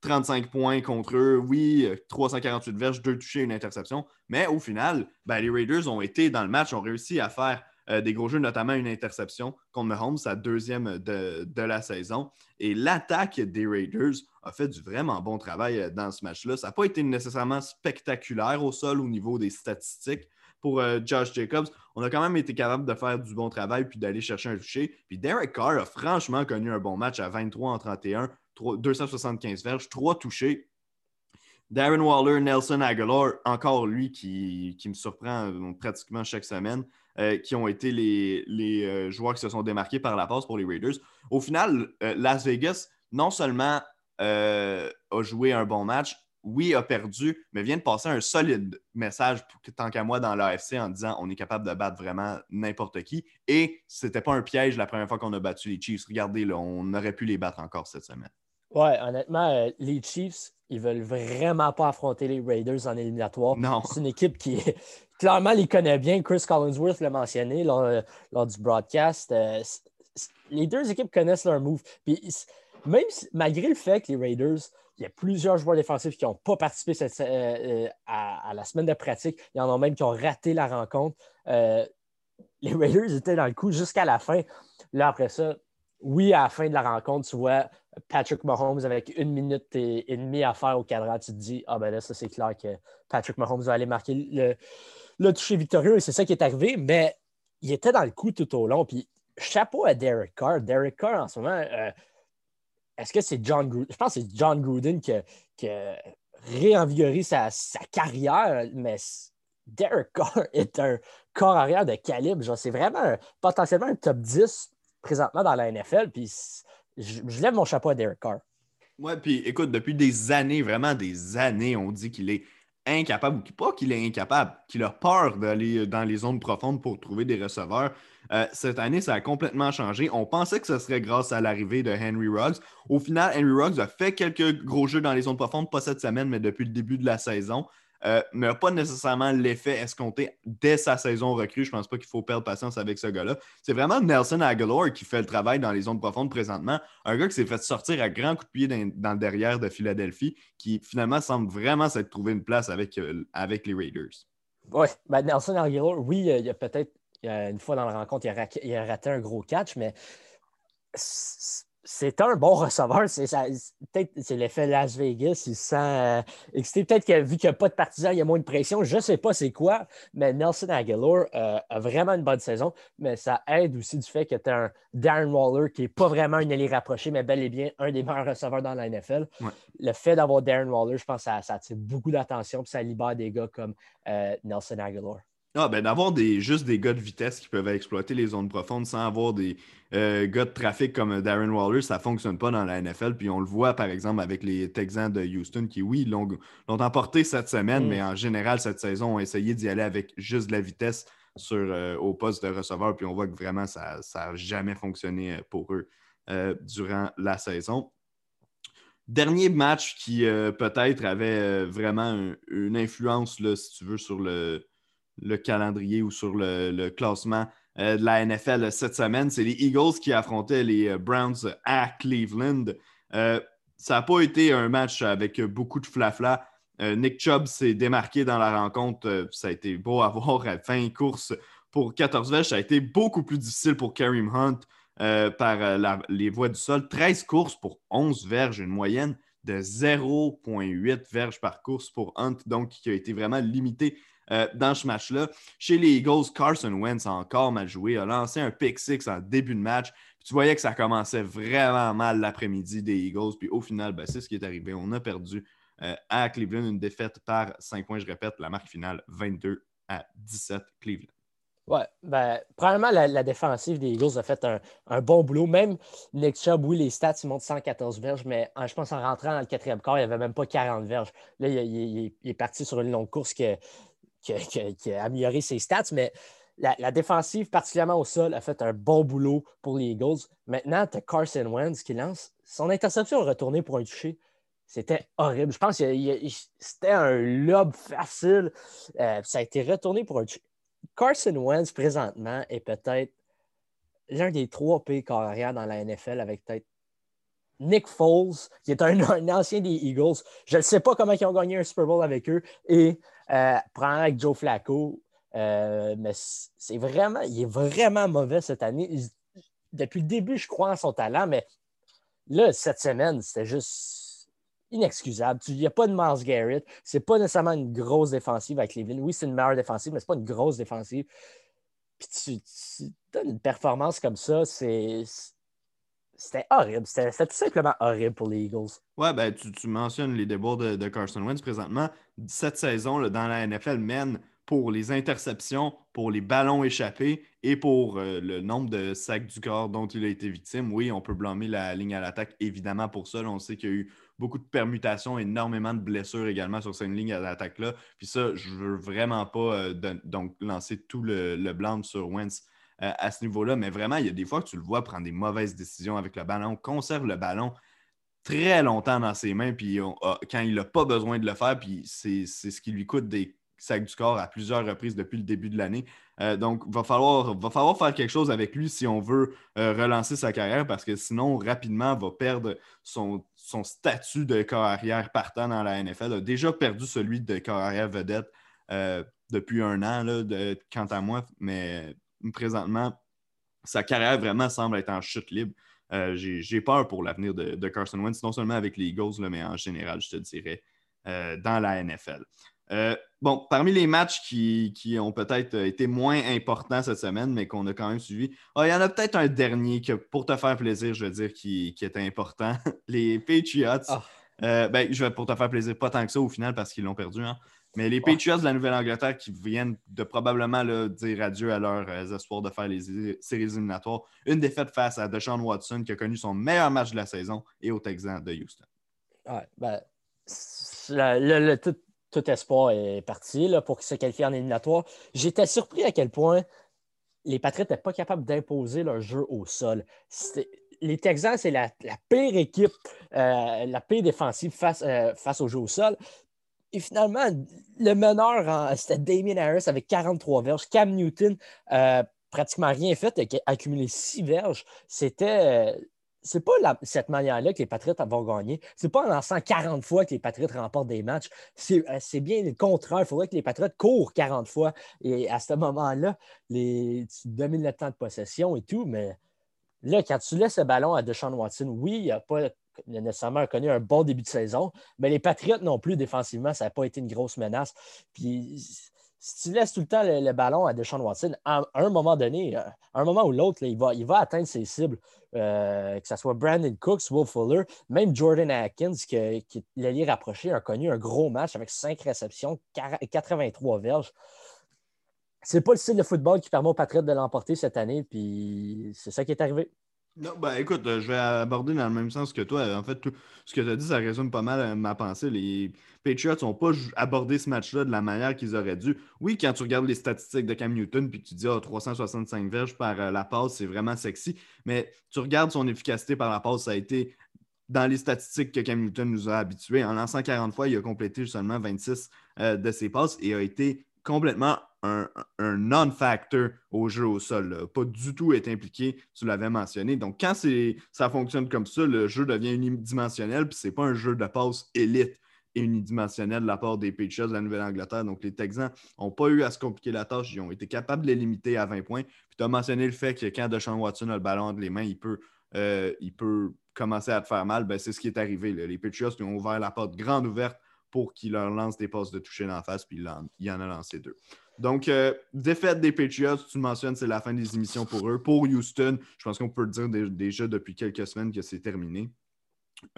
35 points contre eux. Oui, 348 verges, deux touchés, une interception. Mais au final, ben, les Raiders ont été dans le match, ont réussi à faire euh, des gros jeux, notamment une interception contre Mahomes, sa deuxième de, la saison. Et l'attaque des Raiders a fait du vraiment bon travail euh, dans ce match-là. Ça n'a pas été nécessairement spectaculaire au sol au niveau des statistiques pour euh, Josh Jacobs. On a quand même été capable de faire du bon travail puis d'aller chercher un toucher. Puis Derek Carr a franchement connu un bon match à 23 en 31. 275 verges, 3 touchés. Darren Waller, Nelson Aguilar, encore lui qui, me surprend euh, pratiquement chaque semaine, euh, qui ont été les, euh, joueurs qui se sont démarqués par la passe pour les Raiders. Au final, Las Vegas, non seulement a joué un bon match, oui, a perdu, mais vient de passer un solide message, tant qu'à moi, dans l'AFC en disant on est capable de battre vraiment n'importe qui. Et c'était pas un piège la première fois qu'on a battu les Chiefs. Regardez, là, on aurait pu les battre encore cette semaine. Ouais, honnêtement, euh, les Chiefs, ils veulent vraiment pas affronter les Raiders en éliminatoire. Non. C'est une équipe qui, clairement, les connaît bien. Chris Collinsworth l'a mentionné lors, euh, du broadcast. Euh, les deux équipes connaissent leur move. Puis, même malgré le fait que les Raiders, il y a plusieurs joueurs défensifs qui n'ont pas participé à, la semaine de pratique. Il y en a même qui ont raté la rencontre. les Raiders étaient dans le coup jusqu'à la fin. Là, après ça, oui, à la fin de la rencontre, tu vois Patrick Mahomes avec une minute et, demie à faire au cadran, tu te dis, ah ben là, ça c'est clair que Patrick Mahomes va aller marquer le, le toucher victorieux et c'est ça qui est arrivé, mais il était dans le coup tout au long. Puis chapeau à Derek Carr. Derek Carr, en ce moment, euh, est-ce que c'est John Gruden? Je pense que c'est John Gruden qui, a réenvigoré sa, carrière, mais Derek Carr est un corps arrière de calibre. C'est vraiment potentiellement un top 10 présentement dans la NFL. Puis je, lève mon chapeau à Derek Carr. Ouais, puis écoute, depuis des années, vraiment des années, on dit qu'il est incapable, ou pas qu'il est incapable, qu'il a peur d'aller dans les zones profondes pour trouver des receveurs. Euh, cette année, ça a complètement changé. On pensait que ce serait grâce à l'arrivée de Henry Ruggs. Au final, Henry Ruggs a fait quelques gros jeux dans les zones profondes, pas cette semaine, mais depuis le début de la saison. Euh, mais pas nécessairement l'effet escompté dès sa saison recrue. Je pense pas qu'il faut perdre patience avec ce gars-là. C'est vraiment Nelson Aguilar qui fait le travail dans les zones profondes présentement. Un gars qui s'est fait sortir à grands coups de pied dans, le derrière de Philadelphie, qui finalement semble vraiment s'être trouvé une place avec, euh, avec les Raiders. Oui, ben Nelson Aguilar, oui, il y a peut-être une fois dans la rencontre, il a, raté un gros catch, mais c'est un bon receveur. C'est c'est l'effet Las Vegas. Il sent euh, excité. Peut-être que vu qu'il n'y a pas de partisans, il y a moins de pression. Je ne sais pas c'est quoi, mais Nelson Aguilar euh, a vraiment une bonne saison. Mais ça aide aussi du fait que tu as un Darren Waller qui n'est pas vraiment une allié rapprochée, mais bel et bien un des meilleurs receveurs dans la NFL. Le fait d'avoir Darren Waller, je pense que ça, ça attire beaucoup d'attention et ça libère des gars comme euh, Nelson Aguilar. Ah, ben d'avoir des, juste des gars de vitesse qui peuvent exploiter les zones profondes sans avoir des euh, gars de trafic comme Darren Waller, ça ne fonctionne pas dans la NFL. Puis on le voit par exemple avec les Texans de Houston qui, oui, l'ont emporté cette semaine, mm. mais en général, cette saison, ont essayé d'y aller avec juste de la vitesse sur, euh, au poste de receveur. Puis on voit que vraiment, ça n'a jamais fonctionné euh, pour eux durant la saison. Dernier match qui peut-être avait vraiment une influence, là, si tu veux, sur le le calendrier ou sur le, classement euh, de la NFL cette semaine. C'est les Eagles qui affrontaient les euh, Browns à Cleveland. Euh, ça n'a pas été un match avec beaucoup de flafla. Nick Chubb s'est démarqué dans la rencontre. ça a été beau à voir à 20 courses pour 14 verges. Ça a été beaucoup plus difficile pour Kareem Hunt par les voies du sol. 13 courses pour 11 verges, une moyenne de 0,8 verges par course pour Hunt, donc qui a été vraiment limité euh, dans ce match-là. Chez les Eagles, Carson Wentz a encore mal joué, a lancé un pick six en début de match. tu voyais que ça commençait vraiment mal l'après-midi des Eagles. Puis au final, ben, c'est ce qui est arrivé. On a perdu euh, à Cleveland une défaite par 5 points. Je répète, la marque finale 22 à 17 Cleveland. Ouais, ben, probablement la, défensive des Eagles a fait un, bon boulot. Même Nick Chubb, oui, les stats, ils montent 114 verges, mais je pense en rentrant dans le quatrième quart, il n'y avait même pas 40 verges. Là, il, est parti sur une longue course que qui, a amélioré ses stats, mais la, défensive, particulièrement au sol, a fait un bon boulot pour les Eagles. Maintenant, tu as Carson Wentz qui lance. Son interception retournée pour un toucher. C'était horrible. Je pense que c'était un lob facile. Euh, ça a été retourné pour un toucher. Carson Wentz, présentement, est peut-être l'un des trois pays carrières dans la NFL avec peut-être Nick Foles, qui est un, un, ancien des Eagles. Je ne sais pas comment ils ont gagné un Super Bowl avec eux. Et euh, prendre avec Joe Flacco. Euh, mais c'est vraiment, il est vraiment mauvais cette année. depuis le début, je crois en son talent, mais là, cette semaine, c'était juste inexcusable. Il n'y a pas de Mars Garrett. C'est pas nécessairement une grosse défensive avec Cleveland. Oui, c'est une meilleure défensive, mais c'est pas une grosse défensive. Puis tu, tu donnes une performance comme ça, c'est c'était horrible. C'était tout simplement horrible pour les Eagles. Ouais, ben, tu, mentionnes les déboires de, Carson Wentz présentement. Cette saison, dans la NFL, mène pour les interceptions, pour les ballons échappés et pour euh, le nombre de sacs du corps dont il a été victime. Oui, on peut blâmer la ligne à l'attaque, évidemment, pour ça. on sait qu'il y a eu beaucoup de permutations, énormément de blessures également sur cette ligne à l'attaque-là. Puis ça, je veux vraiment pas euh, donc lancer tout le, le blanc sur Wentz euh, à ce niveau-là. Mais vraiment, il y a des fois que tu le vois prendre des mauvaises décisions avec le ballon, conserve le ballon très longtemps dans ses mains, puis quand il n'a pas besoin de le faire, puis c'est ce qui lui coûte des sacs du corps à plusieurs reprises depuis le début de l'année. Euh, donc, il va falloir, faire quelque chose avec lui si on veut euh, relancer sa carrière, parce que sinon, rapidement, va perdre son, statut de carrière partant dans la NFL. Il a déjà perdu celui de carrière vedette depuis un an, quant à moi, mais présentement, sa carrière vraiment semble être en chute libre. j'ai peur pour l'avenir de, Carson Wentz, non seulement avec les Eagles, mais en général, je te dirais, dans la NFL. bon, parmi les matchs qui, ont peut-être été moins importants cette semaine, mais qu'on a quand même suivi, ah, il y en a peut-être un dernier que, pour te faire plaisir, je veux dire, qui, qui était important. les Patriots. Ah. ben, je vais pour te faire plaisir, pas tant que ça au final parce qu'ils l'ont perdu. Hein. Mais les Patriots de la Nouvelle-Angleterre qui viennent de probablement dire adieu à leurs euh, espoirs de faire les séries éliminatoires. Une défaite face à Deshaun Watson qui a connu son meilleur match de la saison et au Texans de Houston. Ouais, ben, tout, espoir est parti là, pour se qualifier en éliminatoire. J'étais surpris à quel point les Patriots n'étaient pas capables d'imposer leur jeu au sol. Les Texans, c'est la, pire équipe, euh, la pire défensive face, euh, face au jeu au sol. Et finalement, le meneur, c'était Damien Harris avec 43 verges. Cam Newton, euh, pratiquement rien fait, a accumulé 6 verges. C'était. Euh, c'est pas cette manière-là que les Patriots vont gagner. C'est pas en lançant 40 fois que les Patriots remportent des matchs. C'est euh, bien le contraire. Il faudrait que les Patriots courent 40 fois. Et à ce moment-là, tu domines le temps de possession et tout, mais là, quand tu laisses le ballon à Deshaun Watson, oui, il n'y a pas nécessairement connu un bon début de saison, mais les Patriotes non plus, défensivement, ça n'a pas été une grosse menace. Puis si tu laisses tout le temps le, ballon à Deshaun Watson, à, un moment donné, à un moment ou l'autre, il va, il va atteindre ses cibles, euh, que ce soit Brandon Cooks, Will Fuller, même Jordan Atkins, qui, qui l'allié rapproché, a connu un gros match avec 5 réceptions, 83 verges. C'est pas le style de football qui permet aux Patriotes de l'emporter cette année, puis c'est ça qui est arrivé. Non, ben écoute, euh, je vais aborder dans le même sens que toi. En fait, ce que tu as dit, ça résume pas mal euh, ma pensée. Les Patriots n'ont pas abordé ce match-là de la manière qu'ils auraient dû. Oui, quand tu regardes les statistiques de Cam Newton puis tu dis oh, ah, 365 verges par euh, la passe, c'est vraiment sexy. Mais tu regardes son efficacité par la passe, ça a été dans les statistiques que Cam Newton nous a habitués. En lançant 40 fois, il a complété seulement 26 de ses passes et a été complètement un, non-factor au jeu au sol. Pas du tout être impliqué, tu l'avais mentionné. Donc, quand ça fonctionne comme ça, le jeu devient unidimensionnel, puis c'est pas un jeu de passe élite et unidimensionnel de la part des Patriots de la Nouvelle-Angleterre. Donc, les Texans n'ont pas eu à se compliquer la tâche. Ils ont été capables de les limiter à 20 points. Puis, tu as mentionné le fait que quand Deshaun Watson a le ballon entre les mains, il peut, euh, commencer à te faire mal. Ben, c'est ce qui est arrivé. Les Patriots ont ouvert la porte grande ouverte pour qu'il leur lance des passes de toucher en face, puis il en, a lancé deux. Donc, euh, défaite des Patriots, tu le mentionnes, c'est la fin des émissions pour eux. Pour Houston, je pense qu'on peut le dire déjà depuis quelques semaines que c'est terminé.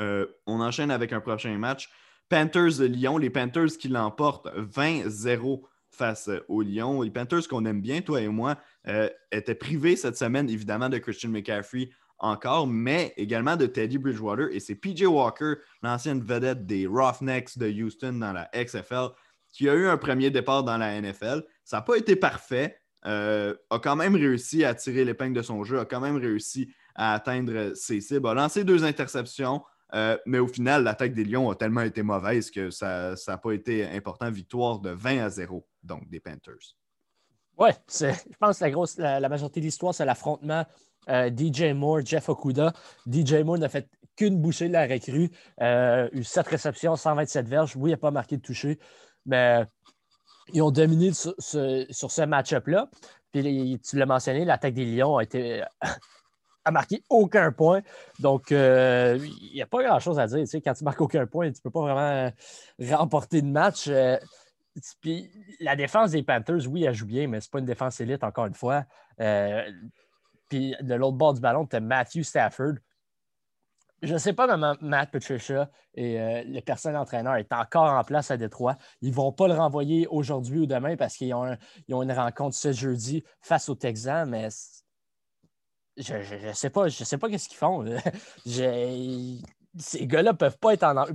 Euh, on enchaîne avec un prochain match. Panthers de Lyon, les Panthers qui l'emportent 20-0 face aux Lions. Les Panthers qu'on aime bien, toi et moi, euh, étaient privés cette semaine, évidemment, de Christian McCaffrey encore, mais également de Teddy Bridgewater. Et c'est PJ Walker, l'ancienne vedette des Roughnecks de Houston dans la XFL, qui a eu un premier départ dans la NFL. Ça n'a pas été parfait. Euh, a quand même réussi à tirer l'épingle de son jeu, a quand même réussi à atteindre ses cibles, a lancé deux interceptions, euh, mais au final, l'attaque des Lions a tellement été mauvaise que ça n'a pas été important. Victoire de 20 à 0, donc des Panthers. Oui, je pense que la, majorité de l'histoire, c'est l'affrontement euh, DJ Moore, Jeff Okuda. DJ Moore n'a fait qu'une bouchée de la recrue. Euh, eu 7 réceptions, 127 verges. Oui, il n'a pas marqué de toucher, mais ils ont dominé sur, ce, match-up-là. Puis tu l'as mentionné, l'attaque des Lions a marqué aucun point. Donc, euh, il n'y a pas grand-chose à dire. quand tu marques aucun point, tu ne peux pas vraiment remporter de match. puis la défense des Panthers, oui, elle joue bien, mais ce n'est pas une défense élite, encore une fois. Puis de l'autre bord du ballon, tu as Matthew Stafford. Je ne sais pas comment Matt Patricia et euh, le personnel entraîneur est encore en place à Détroit. Ils ne vont pas le renvoyer aujourd'hui ou demain parce qu'ils ont, une rencontre ce jeudi face aux Texans, mais je ne sais pas, je sais pas qu'est-ce qu'ils font. ces gars-là ne peuvent pas être en.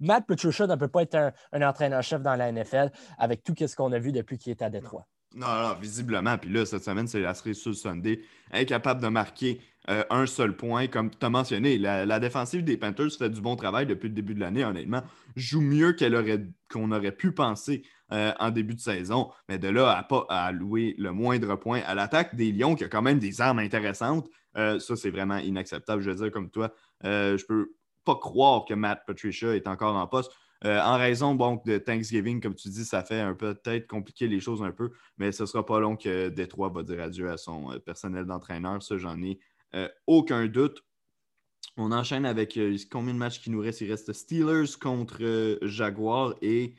Matt Patricia ne peut pas être un, entraîneur-chef dans la NFL avec tout ce qu'on a vu depuis qu'il est à Détroit. Non, non, visiblement. Puis là, cette semaine, c'est la série sur Sunday. Incapable de marquer euh, un seul point. Comme tu as mentionné, la, défensive des Panthers fait du bon travail depuis le début de l'année, honnêtement. Joue mieux qu'elle aurait, qu'on aurait pu penser euh, en début de saison. Mais de là à pas allouer le moindre point à l'attaque des Lions, qui a quand même des armes intéressantes, euh, ça, c'est vraiment inacceptable. Je veux dire, comme toi, je peux pas croire que Matt Patricia est encore en poste. Euh, en raison de Thanksgiving, comme tu dis, ça fait un peu peut-être compliquer les choses un peu, mais ce ne sera pas long que Détroit va dire adieu à son euh, personnel d'entraîneur. Ça, j'en ai euh, aucun doute. On enchaîne avec combien de matchs qui nous reste Il reste Steelers contre Jaguars et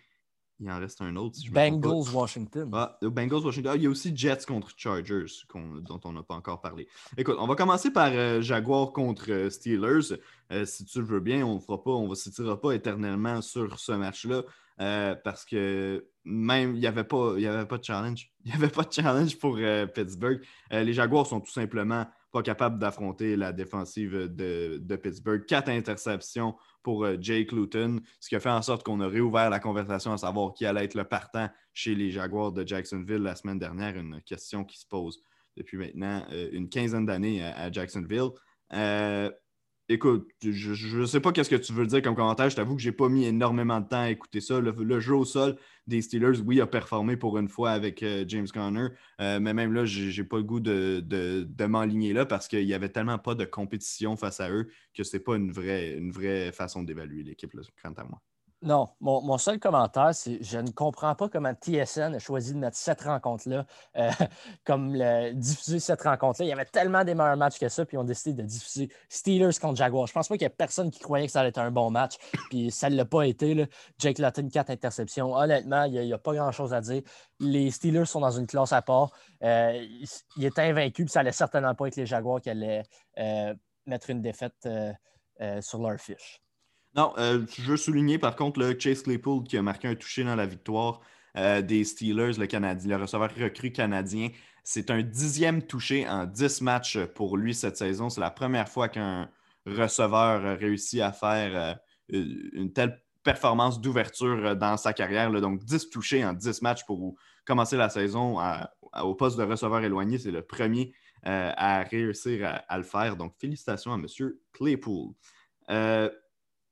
il en reste un autre. Bengals Washington. Ah, Bengals Washington. Ah, il y a aussi Jets contre Chargers dont on n'a pas encore parlé. Écoute, on va commencer par euh, Jaguars contre euh, Steelers. Euh, si tu le veux bien, on ne fera pas, on ne s'étirera pas éternellement sur ce match-là parce que même il n'y avait, pas, avait pas de challenge. Il n'y avait pas de challenge pour Pittsburgh. les Jaguars sont tout simplement pas capables d'affronter la défensive de, de Pittsburgh. Quatre interceptions pour euh, Jake Luton, ce qui a fait en sorte qu'on a réouvert la conversation à savoir qui allait être le partant chez les Jaguars de Jacksonville la semaine dernière, une question qui se pose depuis maintenant euh, une quinzaine d'années à, Jacksonville. Euh, Écoute, je ne sais pas qu'est-ce que tu veux dire comme commentaire. Je t'avoue que je n'ai pas mis énormément de temps à écouter ça. Le, jeu au sol des Steelers, oui, a performé pour une fois avec euh, James Conner. Euh, mais même là, je n'ai pas le goût de, m'enligner là parce qu'il n'y avait tellement pas de compétition face à eux que ce n'est pas une vraie, une vraie façon d'évaluer l'équipe, quant à moi. Non, mon, seul commentaire, c'est je ne comprends pas comment TSN a choisi de mettre cette rencontre-là, euh, comme diffuser cette rencontre-là. Il y avait tellement des meilleurs matchs que ça, puis ils ont décidé de diffuser Steelers contre Jaguars. Je pense pas qu'il y ait personne qui croyait que ça allait être un bon match, puis ça ne l'a pas été. Jake Lutton, 4 interceptions. Honnêtement, il n'y a, pas grand-chose à dire. Les Steelers sont dans une classe à part. Euh, il, est invaincu, puis ça allait certainement pas être les Jaguars qui allaient euh, mettre une défaite sur leur fiche. Non, euh, je veux souligner par contre le Chase Claypool qui a marqué un touché dans la victoire euh, des Steelers, le, Canadien, le receveur recru canadien. C'est un dixième touché en dix matchs pour lui cette saison. C'est la première fois qu'un receveur réussit à faire euh, une telle performance d'ouverture dans sa carrière. Donc, dix touchés en dix matchs pour commencer la saison au poste de receveur éloigné. C'est le premier à réussir à, le faire. Donc, félicitations à M. Claypool.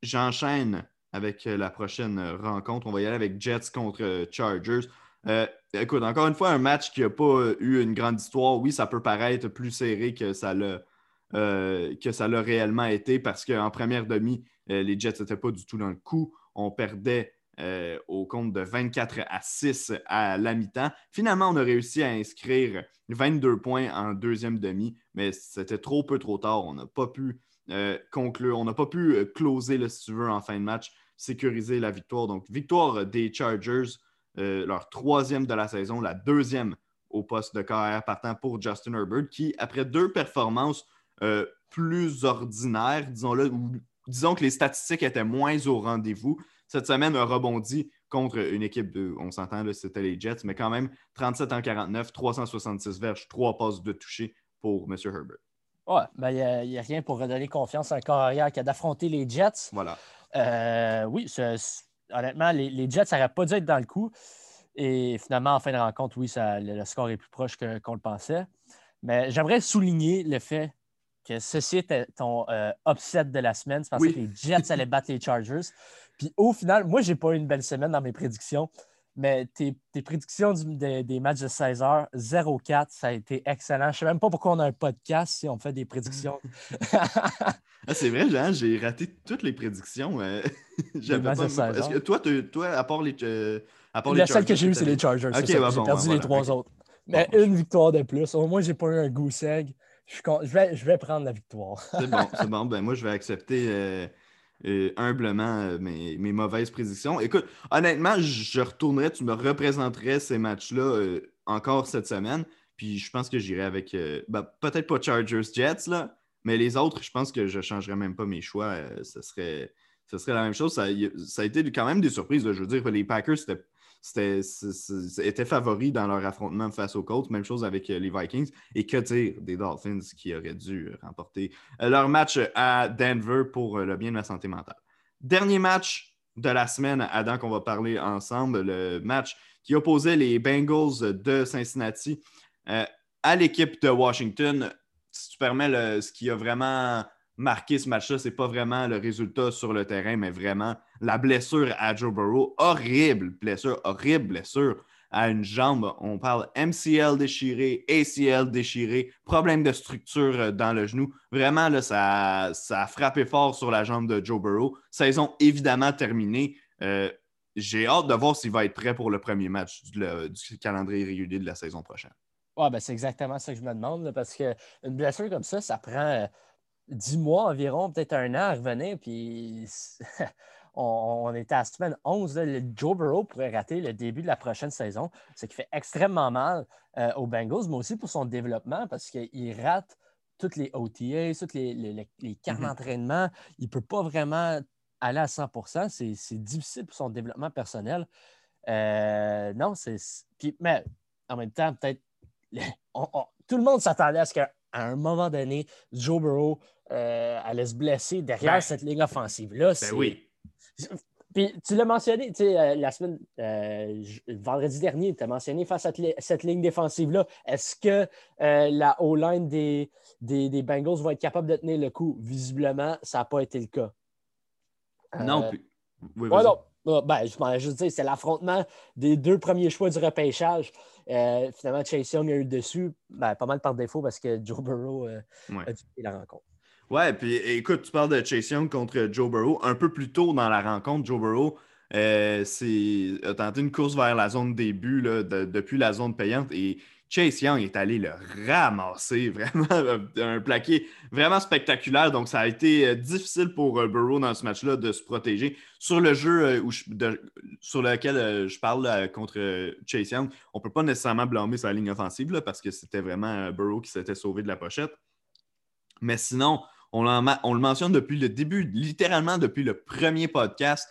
J'enchaîne avec euh, la prochaine euh, rencontre. On va y aller avec Jets contre euh, Chargers. écoute, encore une fois, un match qui n'a pas eu une grande histoire. Oui, ça peut paraître plus serré que ça l'a, que ça l'a réellement été parce qu'en première demi, les Jets n'étaient pas du tout dans le coup. On perdait au compte de 24 à 6 à la mi-temps. Finalement, on a réussi à inscrire 22 points en deuxième demi, mais c'était trop peu trop tard. On n'a pas pu euh. On n'a pas pu euh, closer, le si en fin de match, sécuriser la victoire. Donc, victoire des Chargers, euh, leur troisième de la saison, la deuxième au poste de carrière partant pour Justin Herbert, qui, après deux performances plus ordinaires, disons-le, disons que les statistiques étaient moins au rendez-vous, cette semaine a rebondi contre une équipe de, on s'entend, c'était les Jets, mais quand même 37 en 49, 366 verges, trois passes de toucher pour M. Herbert. Ouais, ben, il n'y a, rien pour redonner confiance à un corps arrière qu'à d'affronter les Jets. Voilà. Euh, oui, honnêtement, les, Jets, ça n'aurait pas dû être dans le coup. Et finalement, en fin de rencontre, oui, ça, le, score est plus proche qu'on le pensait. Mais j'aimerais souligner le fait que ceci était ton euh, upset de la semaine. parce que les Jets allaient battre les Chargers. Puis au final, moi, je n'ai pas eu une belle semaine dans mes prédictions. Mais tes, prédictions des matchs de 16 h 0-4, ça a été excellent. Je ne sais même pas pourquoi on a un podcast si on fait des prédictions. Ah, c'est vrai, Jean, j'ai raté toutes les prédictions. Euh, j'avais pas. Est-ce que toi, toi, à part les. Euh, à part La seule que j'ai eue, c'est les Chargers. j'ai perdu les trois autres. Mais une victoire de plus. Au moins, j'ai pas eu un goose egg. Je, vais, je vais prendre la victoire. c'est bon, c'est bon. Ben, moi, je vais accepter. Euh, euh, humblement euh, mes, mauvaises prédictions. Écoute, honnêtement, je retournerais, tu me représenterais ces matchs-là euh, encore cette semaine. Puis je pense que j'irai avec ben, peut-être pas Chargers Jets, là, mais les autres, je pense que je ne changerais même pas mes choix. ce, serait, ce serait la même chose. Ça, ça, a été quand même des surprises. Je veux dire, les Packers, c'était étaient favoris dans leur affrontement face aux Colts. Même chose avec euh, les Vikings. Et que dire des Dolphins qui auraient dû remporter euh, leur match à Denver pour euh, le bien de la santé mentale. Dernier match de la semaine, Adam, qu'on va parler ensemble, le match qui opposait les Bengals de Cincinnati à l'équipe de Washington. Si tu permets, ce qui a vraiment marqué ce match-là, ce n'est pas vraiment le résultat sur le terrain, mais vraiment la blessure à Joe Burrow. Horrible blessure, horrible blessure à une jambe. On parle MCL déchiré, ACL déchiré, problème de structure euh, dans le genou. Vraiment, ça, ça a frappé fort sur la jambe de Joe Burrow. Saison évidemment terminée. Euh, j'ai hâte de voir s'il va être prêt pour le premier match du, calendrier régulier de la saison prochaine. Ouais, ben c'est exactement ça que je me demande, parce qu'une blessure comme ça, ça prend dix mois environ, peut-être un an à revenir, puis on, était à semaine 11. le Joe Burrow pourrait rater le début de la prochaine saison, ce qui fait extrêmement mal euh, aux Bengals, mais aussi pour son développement parce qu'il rate toutes les OTA, toutes les, les, cartes mm-hmm. d'entraînement. Il ne peut pas vraiment aller à 100% C'est difficile pour son développement personnel. Euh, non, c'est. Mais en même temps, peut-être. tout le monde s'attendait à ce qu'à un moment donné, Joe Burrow euh, allait se blesser derrière ben, cette ligne offensive-là. Ben oui. Puis tu l'as mentionné, tu sais, euh, la semaine, euh, vendredi dernier, tu as mentionné face à cette ligne défensive-là. Est-ce que euh, la O-line des, des, Bengals va être capable de tenir le coup? Visiblement, ça n'a pas été le cas. non, puis. Oui, non. Ben, je m'en juste dire, c'est l'affrontement des deux premiers choix du repêchage. finalement, Chase Young a eu le dessus, ben, pas mal par défaut parce que Joe Burrow a dû la rencontre. Ouais, puis écoute, tu parles de Chase Young contre Joe Burrow. Un peu plus tôt dans la rencontre, Joe Burrow euh, a tenté une course vers la zone début là, depuis la zone payante et Chase Young est allé le ramasser, vraiment un plaqué vraiment spectaculaire. Donc, ça a été euh, difficile pour euh, Burrow dans ce match-là de se protéger. Sur le jeu sur lequel je parle contre Chase Young, on ne peut pas nécessairement blâmer sa ligne offensive parce que c'était vraiment Burrow qui s'était sauvé de la pochette. Mais sinon, on, le mentionne depuis le début, littéralement depuis le premier podcast.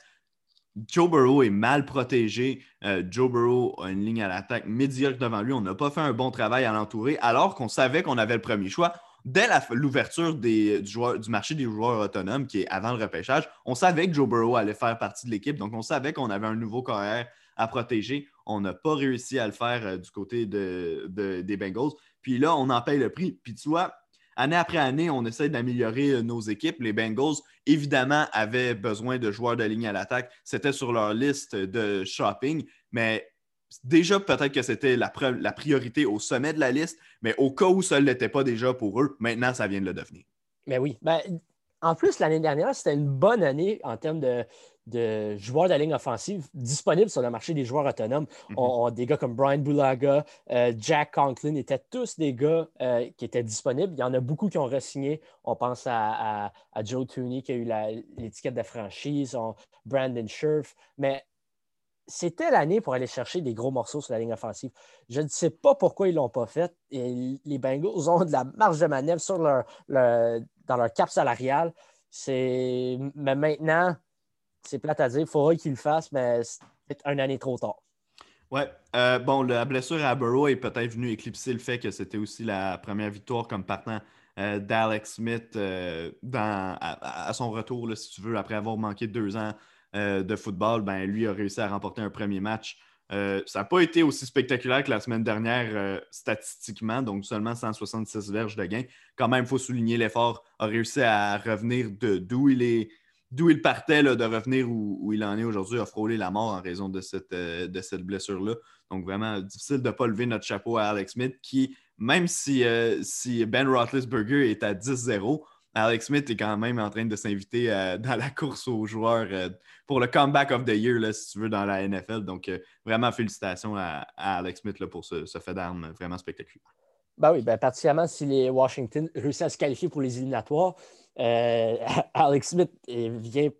Joe Burrow est mal protégé. Euh, Joe Burrow a une ligne à l'attaque médiocre devant lui. On n'a pas fait un bon travail à l'entourer, alors qu'on savait qu'on avait le premier choix. Dès l'ouverture du, marché des joueurs autonomes, qui est avant le repêchage, on savait que Joe Burrow allait faire partie de l'équipe. Donc, on savait qu'on avait un nouveau carrière à protéger. On n'a pas réussi à le faire euh, du côté des Bengals. Puis là, on en paye le prix. Puis tu vois, année après année, on essaie d'améliorer euh, nos équipes. Les Bengals, évidemment, avaient besoin de joueurs de ligne à l'attaque. C'était sur leur liste de shopping, mais déjà, peut-être que c'était la, priorité au sommet de la liste, mais au cas où ça ne l'était pas déjà pour eux, maintenant, ça vient de le devenir. Mais oui. Ben, en plus, l'année dernière, c'était une bonne année en termes de, de joueurs de ligne offensive disponibles sur le marché des joueurs autonomes. Mhm. on, des gars comme Brian Bulaga, euh, Jack Conklin étaient tous des gars euh, qui étaient disponibles. Il y en a beaucoup qui ont re-signé. On pense à, Joe Tooney qui a eu l'étiquette de franchise, Brandon Scherf. Mais c'était l'année pour aller chercher des gros morceaux sur la ligne offensive. Je ne sais pas pourquoi ils ne l'ont pas fait. Et les Bengals ont de la marge de manœuvre sur leur, dans leur cap salarial. Mais maintenant, c'est plate à dire. Il faudrait qu'il le fasse, mais c'est une année trop tard. Ouais. Euh, bon, la blessure à Burrow est peut-être venue éclipser le fait que c'était aussi la première victoire comme partant euh, d'Alex Smith euh, à, son retour, si tu veux, après avoir manqué deux ans de football. Ben, lui a réussi à remporter un premier match. ça n'a pas été aussi spectaculaire que la semaine dernière statistiquement, donc seulement 166 verges de gain. Quand même, il faut souligner l'effort, a réussi à revenir d'où il est d'où il partait de revenir où, il en est aujourd'hui, a frôlé la mort en raison de cette, euh, de cette blessure-là. Donc, vraiment difficile de ne pas lever notre chapeau à Alex Smith, qui, même si, euh, si Ben Roethlisberger est à 10-0, Alex Smith est quand même en train de s'inviter euh, dans la course aux joueurs pour le comeback of the year, là, si tu veux, dans la NFL. Donc, vraiment, félicitations à, Alex Smith pour ce, ce fait d'armes vraiment spectaculaire. Ben oui, ben, particulièrement si les Washington réussissent à se qualifier pour les éliminatoires. Euh, Alex Smith vient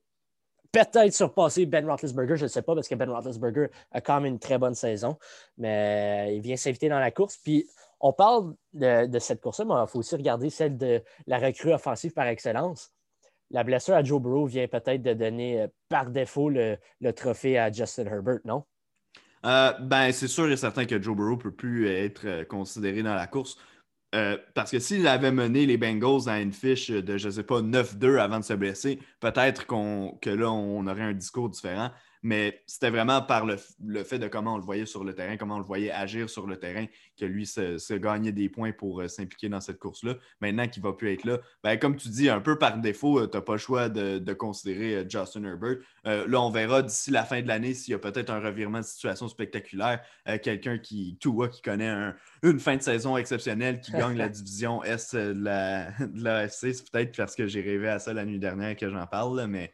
peut-être surpasser Ben Roethlisberger, je ne sais pas, parce que Ben Roethlisberger a quand même une très bonne saison, mais il vient s'inviter dans la course. Puis on parle de, cette course-là, mais il faut aussi regarder celle de la recrue offensive par excellence. La blessure à Joe Burrow vient peut-être de donner euh, par défaut le, trophée à Justin Herbert, non? Euh, ben, c'est sûr et certain que Joe Burrow ne peut plus être considéré dans la course. Euh, parce que s'il avait mené les Bengals à une fiche de, je ne sais pas, 9-2 avant de se blesser, peut-être que là, on aurait un discours différent mais c'était vraiment par le, fait de comment on le voyait sur le terrain, comment on le voyait agir sur le terrain, que lui se, gagnait des points pour euh, s'impliquer dans cette course-là. Maintenant qu'il ne va plus être là, ben, comme tu dis, un peu par défaut, euh, tu n'as pas le choix de, considérer euh, Justin Herbert. là, on verra d'ici la fin de l'année s'il y a peut-être un revirement de situation spectaculaire, quelqu'un qui, tout qui connaît une fin de saison exceptionnelle, qui gagne la division Est de la, de C'est peut-être parce que j'ai rêvé à ça la nuit dernière que j'en parle, mais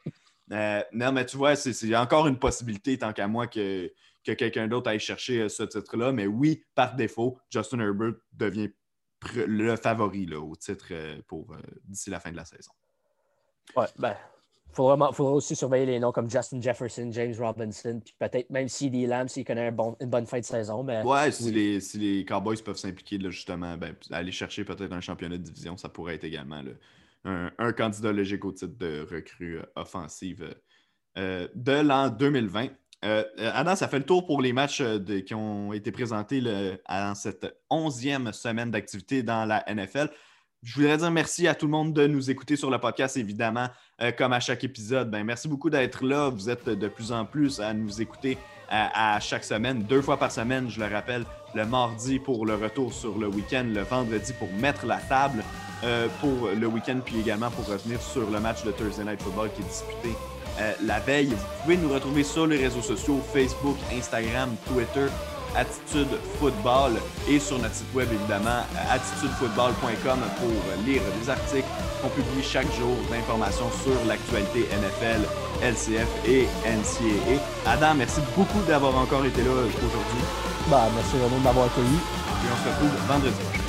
euh, non, mais tu vois, c'est encore une possibilité, tant qu'à moi, que, que quelqu'un d'autre aille chercher euh, ce titre-là. Mais oui, par défaut, Justin Herbert devient le favori là, au titre pour d'ici la fin de la saison. Ouais, ben, il faudra, aussi surveiller les noms comme Justin Jefferson, James Robinson, puis peut-être même CD Lamb s'il connaît une bonne fin de saison. Mais... Ouais, si, Les, si les Cowboys peuvent s'impliquer, justement, ben, aller chercher peut-être un championnat de division, ça pourrait être également un, candidat logique au titre de recrue euh, offensive euh, de l'an 2020. Euh, Adam, ça fait le tour pour les matchs qui ont été présentés dans cette onzième semaine d'activité dans la NFL. Je voudrais dire merci à tout le monde de nous écouter sur le podcast, évidemment, euh, comme à chaque épisode. Ben, merci beaucoup d'être là. Vous êtes de plus en plus à nous écouter euh, à, chaque semaine, deux fois par semaine, je le rappelle, le mardi pour le retour sur le week-end, le vendredi pour mettre la table euh, pour le week-end, puis également pour revenir sur le match de Thursday Night Football qui est disputé la veille. Vous pouvez nous retrouver sur les réseaux sociaux, Facebook, Instagram, Twitter. Attitude Football et sur notre site web évidemment attitudefootball.com pour lire des articles qu'on publie chaque jour d'informations sur l'actualité NFL, LCF et NCAA. Adam, merci beaucoup d'avoir encore été là aujourd'hui. Bah, merci vraiment de m'avoir accueilli. Et on se retrouve vendredi prochain.